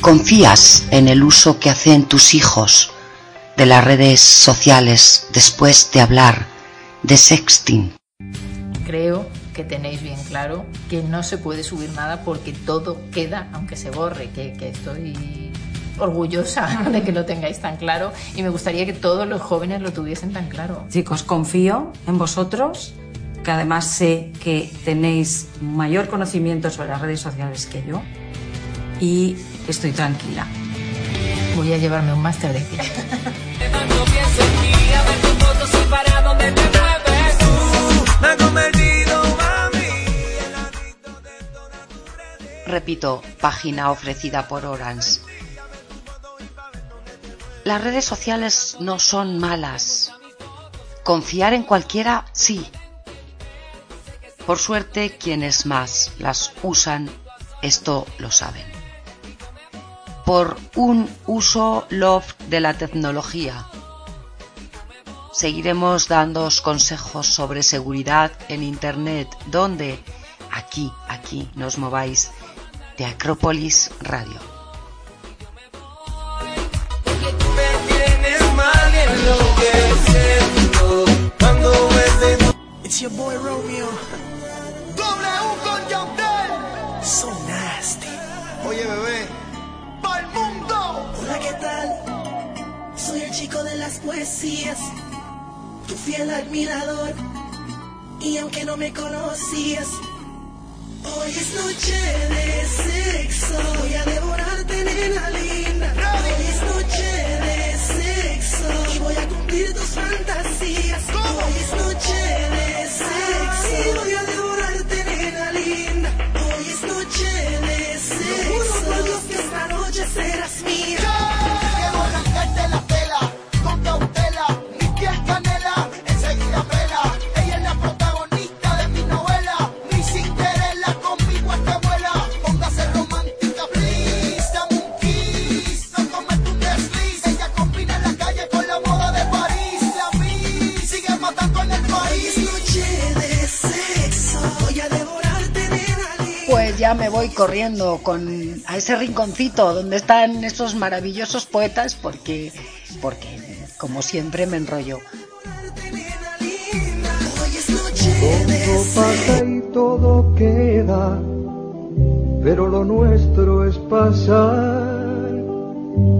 ¿Confías en el uso que hacen tus hijos de las redes sociales después de hablar de sexting? Creo que tenéis bien claro que no se puede subir nada porque todo queda, aunque se borre, que, que estoy orgullosa de que lo tengáis tan claro y me gustaría que todos los jóvenes lo tuviesen tan claro. Chicos, confío en vosotros, que además sé que tenéis mayor conocimiento sobre las redes sociales que yo y estoy tranquila. Voy a llevarme un máster de aquí. Repito, página ofrecida por Orange. Las redes sociales no son malas. Confiar en cualquiera, sí. Por suerte, quienes más las usan, esto lo saben. Por un uso love de la tecnología. Seguiremos dándoos consejos sobre seguridad en Internet, donde aquí, aquí nos mováis de Acrópolis Radio. It's your boy Romeo. W con Yandel. So nasty. Oye, bebé. ¡Pa'l mundo! Hola, ¿qué tal? Soy el chico de las poesías, tu fiel admirador. Y aunque no me conocías, hoy es noche de sexo. Voy a devorarte, nena linda. Hoy es noche de sexo. Y voy a cumplir tus fantasías. Hoy es noche de sexo. Voy a me voy corriendo con a ese rinconcito donde están esos maravillosos poetas porque porque como siempre me enrollo. Todo pasa y todo queda, pero lo nuestro es pasar,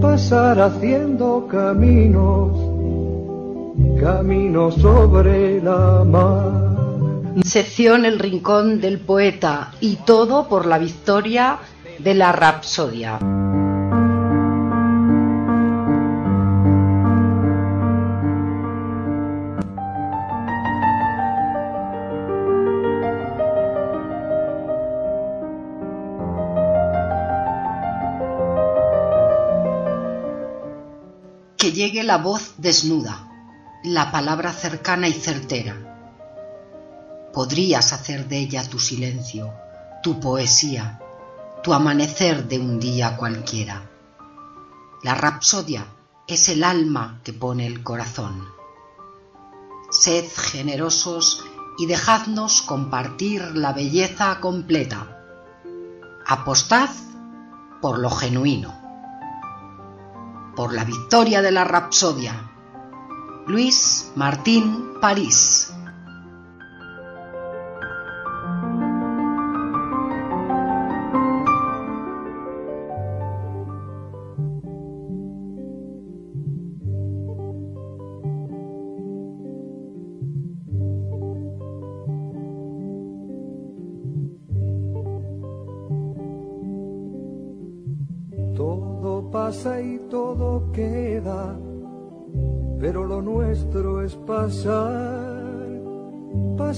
pasar haciendo caminos, caminos sobre la mar. Sección El Rincón del Poeta y todo por la victoria de la Rapsodia. Que llegue la voz desnuda, la palabra cercana y certera. Podrías hacer de ella tu silencio, tu poesía, tu amanecer de un día cualquiera. La rapsodia es el alma que pone el corazón. Sed generosos y dejadnos compartir la belleza completa. Apostad por lo genuino. Por la victoria de la rapsodia. Luis Martín París.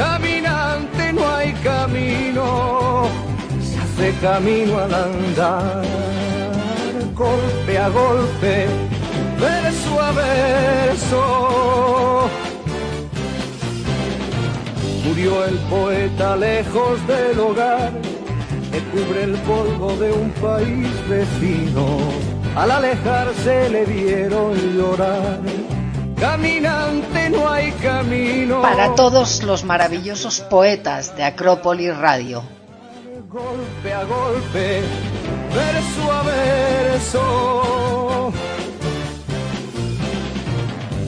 caminante no hay camino, se hace camino al andar, golpe a golpe, verso a verso. Murió el poeta lejos del hogar, que cubre el polvo de un país vecino. Al alejarse le vieron llorar. Caminante no hay camino. Para todos los maravillosos poetas de Acrópolis Radio. golpe a golpe, verso a verso.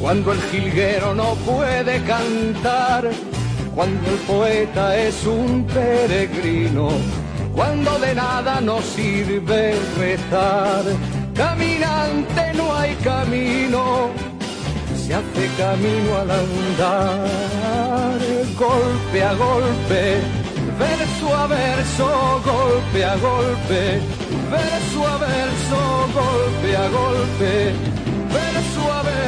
cuando el jilguero no puede cantar, cuando el poeta es un peregrino, cuando de nada nos sirve rezar. Caminante no hay camino, se hace camino al andar, golpe a golpe, verso a verso, golpe a golpe, verso a verso, golpe a golpe, verso a verso.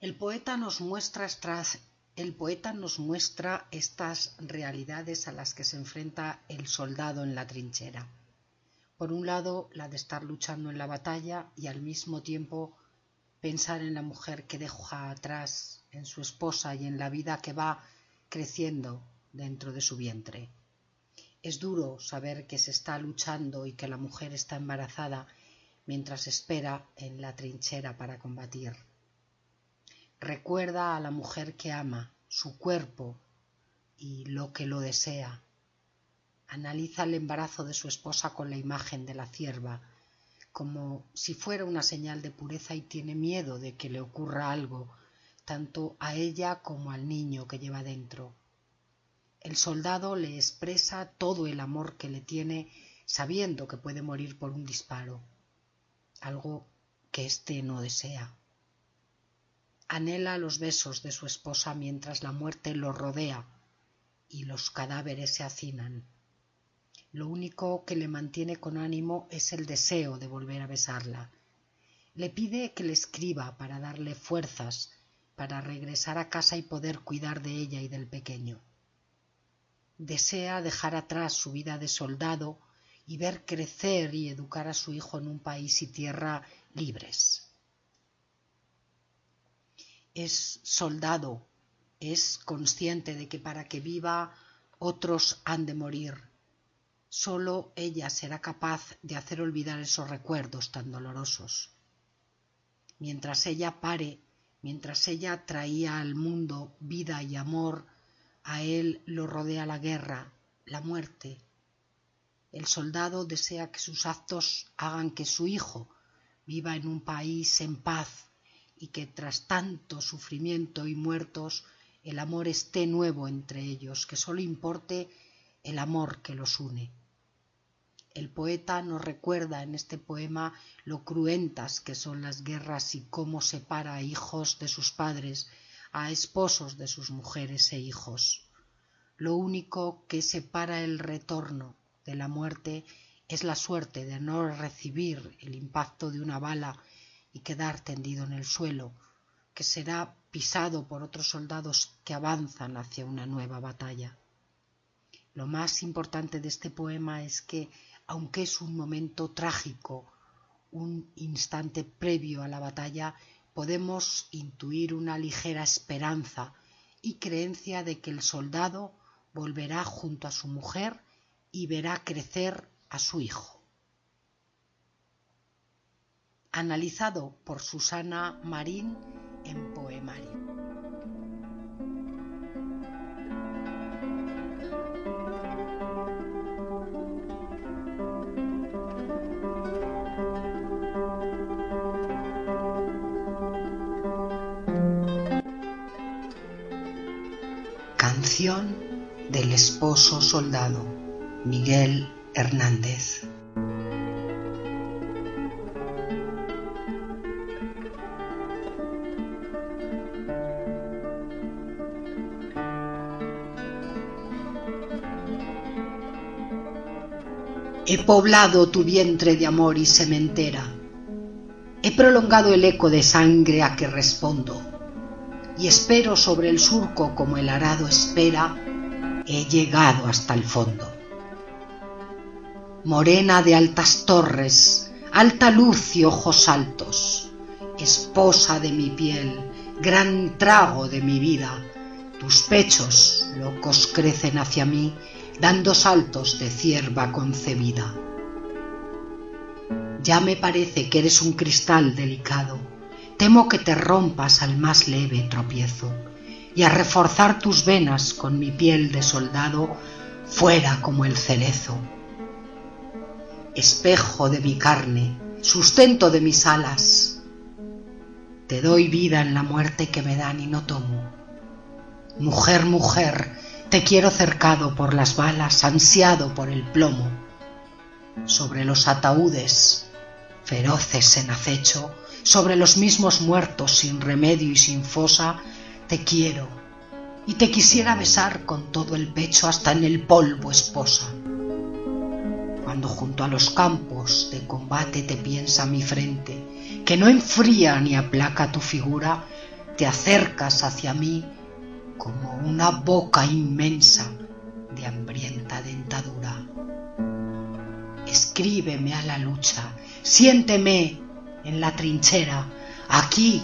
El poeta nos muestra el poeta nos muestra estas realidades a las que se enfrenta el soldado en la trinchera. Por un lado, la de estar luchando en la batalla y al mismo tiempo pensar en la mujer que deja atrás, en su esposa y en la vida que va creciendo dentro de su vientre. Es duro saber que se está luchando y que la mujer está embarazada mientras espera en la trinchera para combatir. Recuerda a la mujer que ama, su cuerpo y lo que lo desea. Analiza el embarazo de su esposa con la imagen de la cierva, como si fuera una señal de pureza y tiene miedo de que le ocurra algo, tanto a ella como al niño que lleva dentro. El soldado le expresa todo el amor que le tiene sabiendo que puede morir por un disparo, algo que éste no desea. Anhela los besos de su esposa mientras la muerte lo rodea y los cadáveres se hacinan. Lo único que le mantiene con ánimo es el deseo de volver a besarla. Le pide que le escriba para darle fuerzas para regresar a casa y poder cuidar de ella y del pequeño. Desea dejar atrás su vida de soldado y ver crecer y educar a su hijo en un país y tierra libres. Es soldado, es consciente de que para que viva otros han de morir. Solo ella será capaz de hacer olvidar esos recuerdos tan dolorosos. Mientras ella pare, mientras ella traía al mundo vida y amor, a él lo rodea la guerra, la muerte. El soldado desea que sus actos hagan que su hijo viva en un país en paz y que tras tanto sufrimiento y muertos el amor esté nuevo entre ellos, que sólo importe el amor que los une. El poeta nos recuerda en este poema lo cruentas que son las guerras y cómo separa a hijos de sus padres, a esposos de sus mujeres e hijos. Lo único que separa el retorno de la muerte es la suerte de no recibir el impacto de una bala y quedar tendido en el suelo, que será pisado por otros soldados que avanzan hacia una nueva batalla. Lo más importante de este poema es que, aunque es un momento trágico, un instante previo a la batalla, podemos intuir una ligera esperanza y creencia de que el soldado volverá junto a su mujer y verá crecer a su hijo. Analizado por Susana Marín en Poemario. Canción del esposo soldado Miguel Hernández. He poblado tu vientre de amor y sementera. He prolongado el eco de sangre a que respondo. Y espero sobre el surco como el arado espera. He llegado hasta el fondo. Morena de altas torres, alta luz y ojos altos, esposa de mi piel, gran trago de mi vida, tus pechos locos crecen hacia mí dando saltos de cierva concebida. Ya me parece que eres un cristal delicado, temo que te rompas al más leve tropiezo, y a reforzar tus venas con mi piel de soldado, fuera como el cerezo. Espejo de mi carne, sustento de mis alas, te doy vida en la muerte que me dan y no tomo. Mujer, mujer, te quiero cercado por las balas, ansiado por el plomo. Sobre los ataúdes, feroces en acecho, sobre los mismos muertos sin remedio y sin fosa, te quiero y te quisiera besar con todo el pecho hasta en el polvo, esposa. Cuando junto a los campos de combate te piensa mi frente, que no enfría ni aplaca tu figura, te acercas hacia mí como una boca inmensa de hambrienta dentadura. Escríbeme a la lucha, siénteme en la trinchera, aquí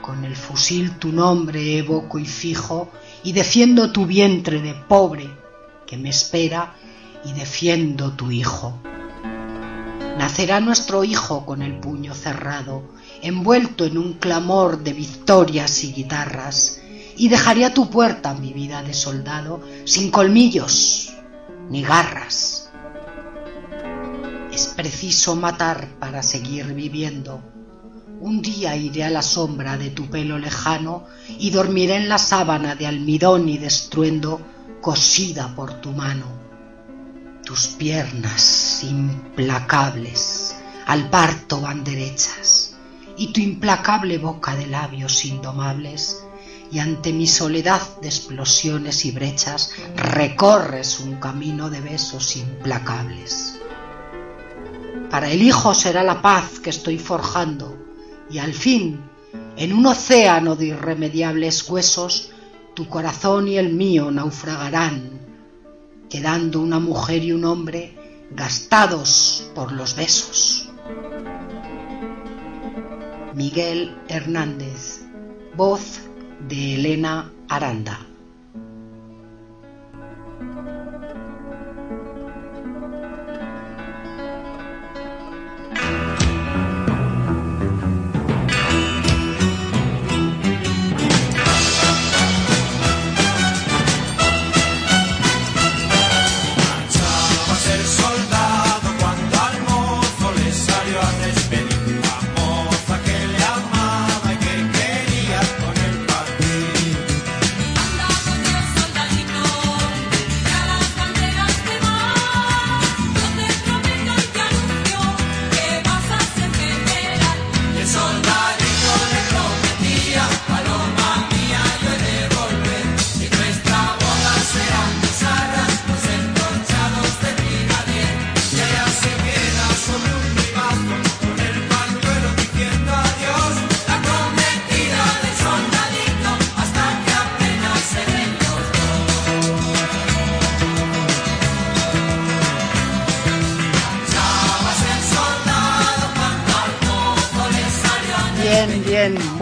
con el fusil tu nombre evoco y fijo y defiendo tu vientre de pobre que me espera y defiendo tu hijo. Nacerá nuestro hijo con el puño cerrado, envuelto en un clamor de victorias y guitarras, y dejaré a tu puerta mi vida de soldado sin colmillos ni garras. Es preciso matar para seguir viviendo. Un día iré a la sombra de tu pelo lejano y dormiré en la sábana de almidón y de estruendo cosida por tu mano. Tus piernas implacables al parto van derechas y tu implacable boca de labios indomables y ante mi soledad de explosiones y brechas recorres un camino de besos implacables. Para el hijo será la paz que estoy forjando y al fin, en un océano de irremediables huesos, tu corazón y el mío naufragarán, quedando una mujer y un hombre gastados por los besos. Miguel Hernández, voz de Elena Aranda.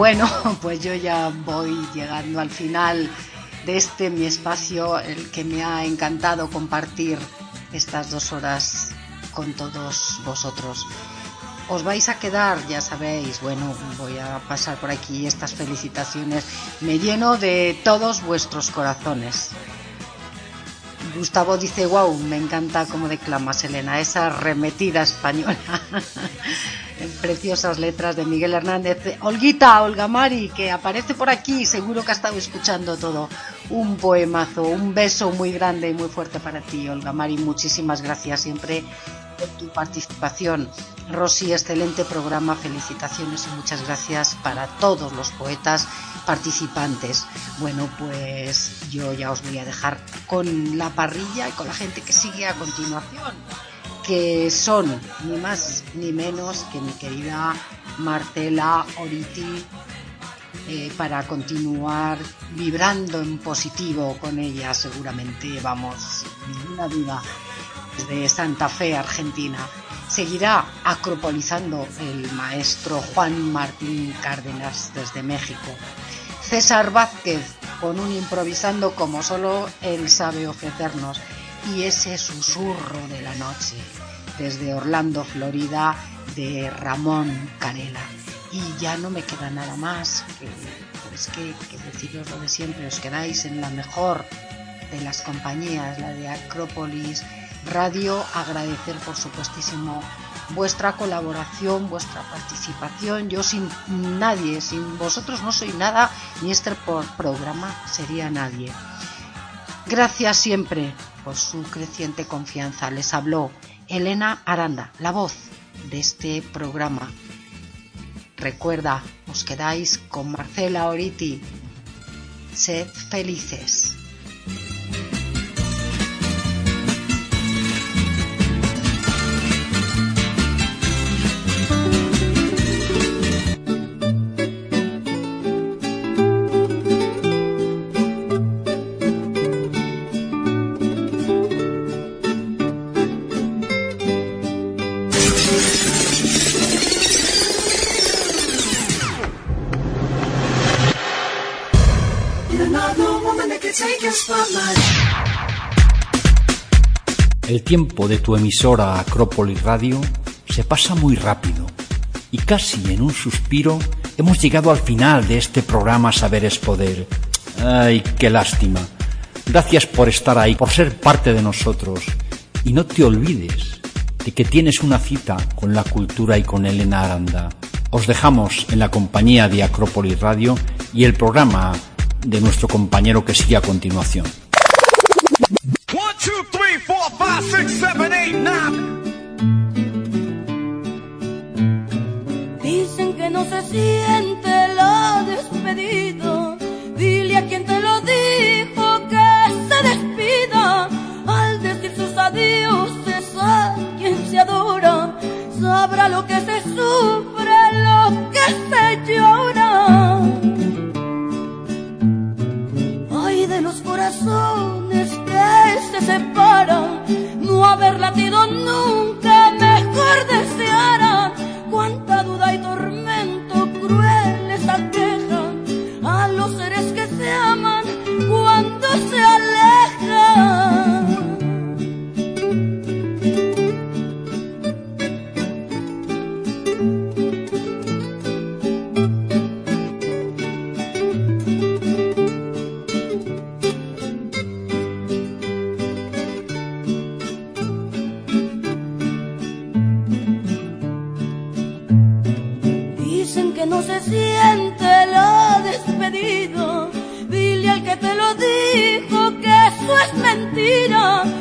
Bueno, pues yo ya voy llegando al final de este mi espacio, el que me ha encantado compartir estas dos horas con todos vosotros. Os vais a quedar, ya sabéis, bueno, voy a pasar por aquí estas felicitaciones. Me lleno de todos vuestros corazones. Gustavo dice, wow, me encanta cómo declamas, Elena, esa remetida española. Preciosas letras de Miguel Hernández. Olguita, Olga Mari, que aparece por aquí, seguro que ha estado escuchando todo. Un poemazo, un beso muy grande y muy fuerte para ti, Olga Mari. Muchísimas gracias siempre por tu participación. Rosy, excelente programa, felicitaciones y muchas gracias para todos los poetas participantes. Bueno, pues yo ya os voy a dejar con la parrilla y con la gente que sigue a continuación, que son ni más ni menos que mi querida Marcela Oriti, eh, para continuar vibrando en positivo con ella, seguramente, vamos, ninguna duda, desde Santa Fe, Argentina. Seguirá acropolizando el maestro Juan Martín Cárdenas desde México. César Vázquez con un improvisando como solo él sabe ofrecernos y ese susurro de la noche desde Orlando, Florida, de Ramón Canela. Y ya no me queda nada más que, pues que, que deciros lo de siempre, os quedáis en la mejor de las compañías, la de Acrópolis Radio, agradecer por supuestísimo vuestra colaboración, vuestra participación. Yo sin nadie, sin vosotros no soy nada, ni este programa sería nadie. Gracias siempre por su creciente confianza. Les habló Elena Aranda, la voz de este programa. Recuerda, os quedáis con Marcela Oriti. Sed felices. El tiempo de tu emisora Acrópolis Radio se pasa muy rápido y casi en un suspiro hemos llegado al final de este programa Saber es Poder. Ay, qué lástima. Gracias por estar ahí, por ser parte de nosotros. Y no te olvides de que tienes una cita con la cultura y con Elena Aranda. Os dejamos en la compañía de Acrópolis Radio y el programa de nuestro compañero que sigue a continuación. se siente lo despedido. Dile a quien te lo dijo que se despida. Al decir sus adioses a quien se adora, sabrá lo que se sufre, lo que se llora. Ay de los corazones que se separan, no haber latido nunca mejor desearan. Cuánta duda y tormenta dijo que eso es mentira.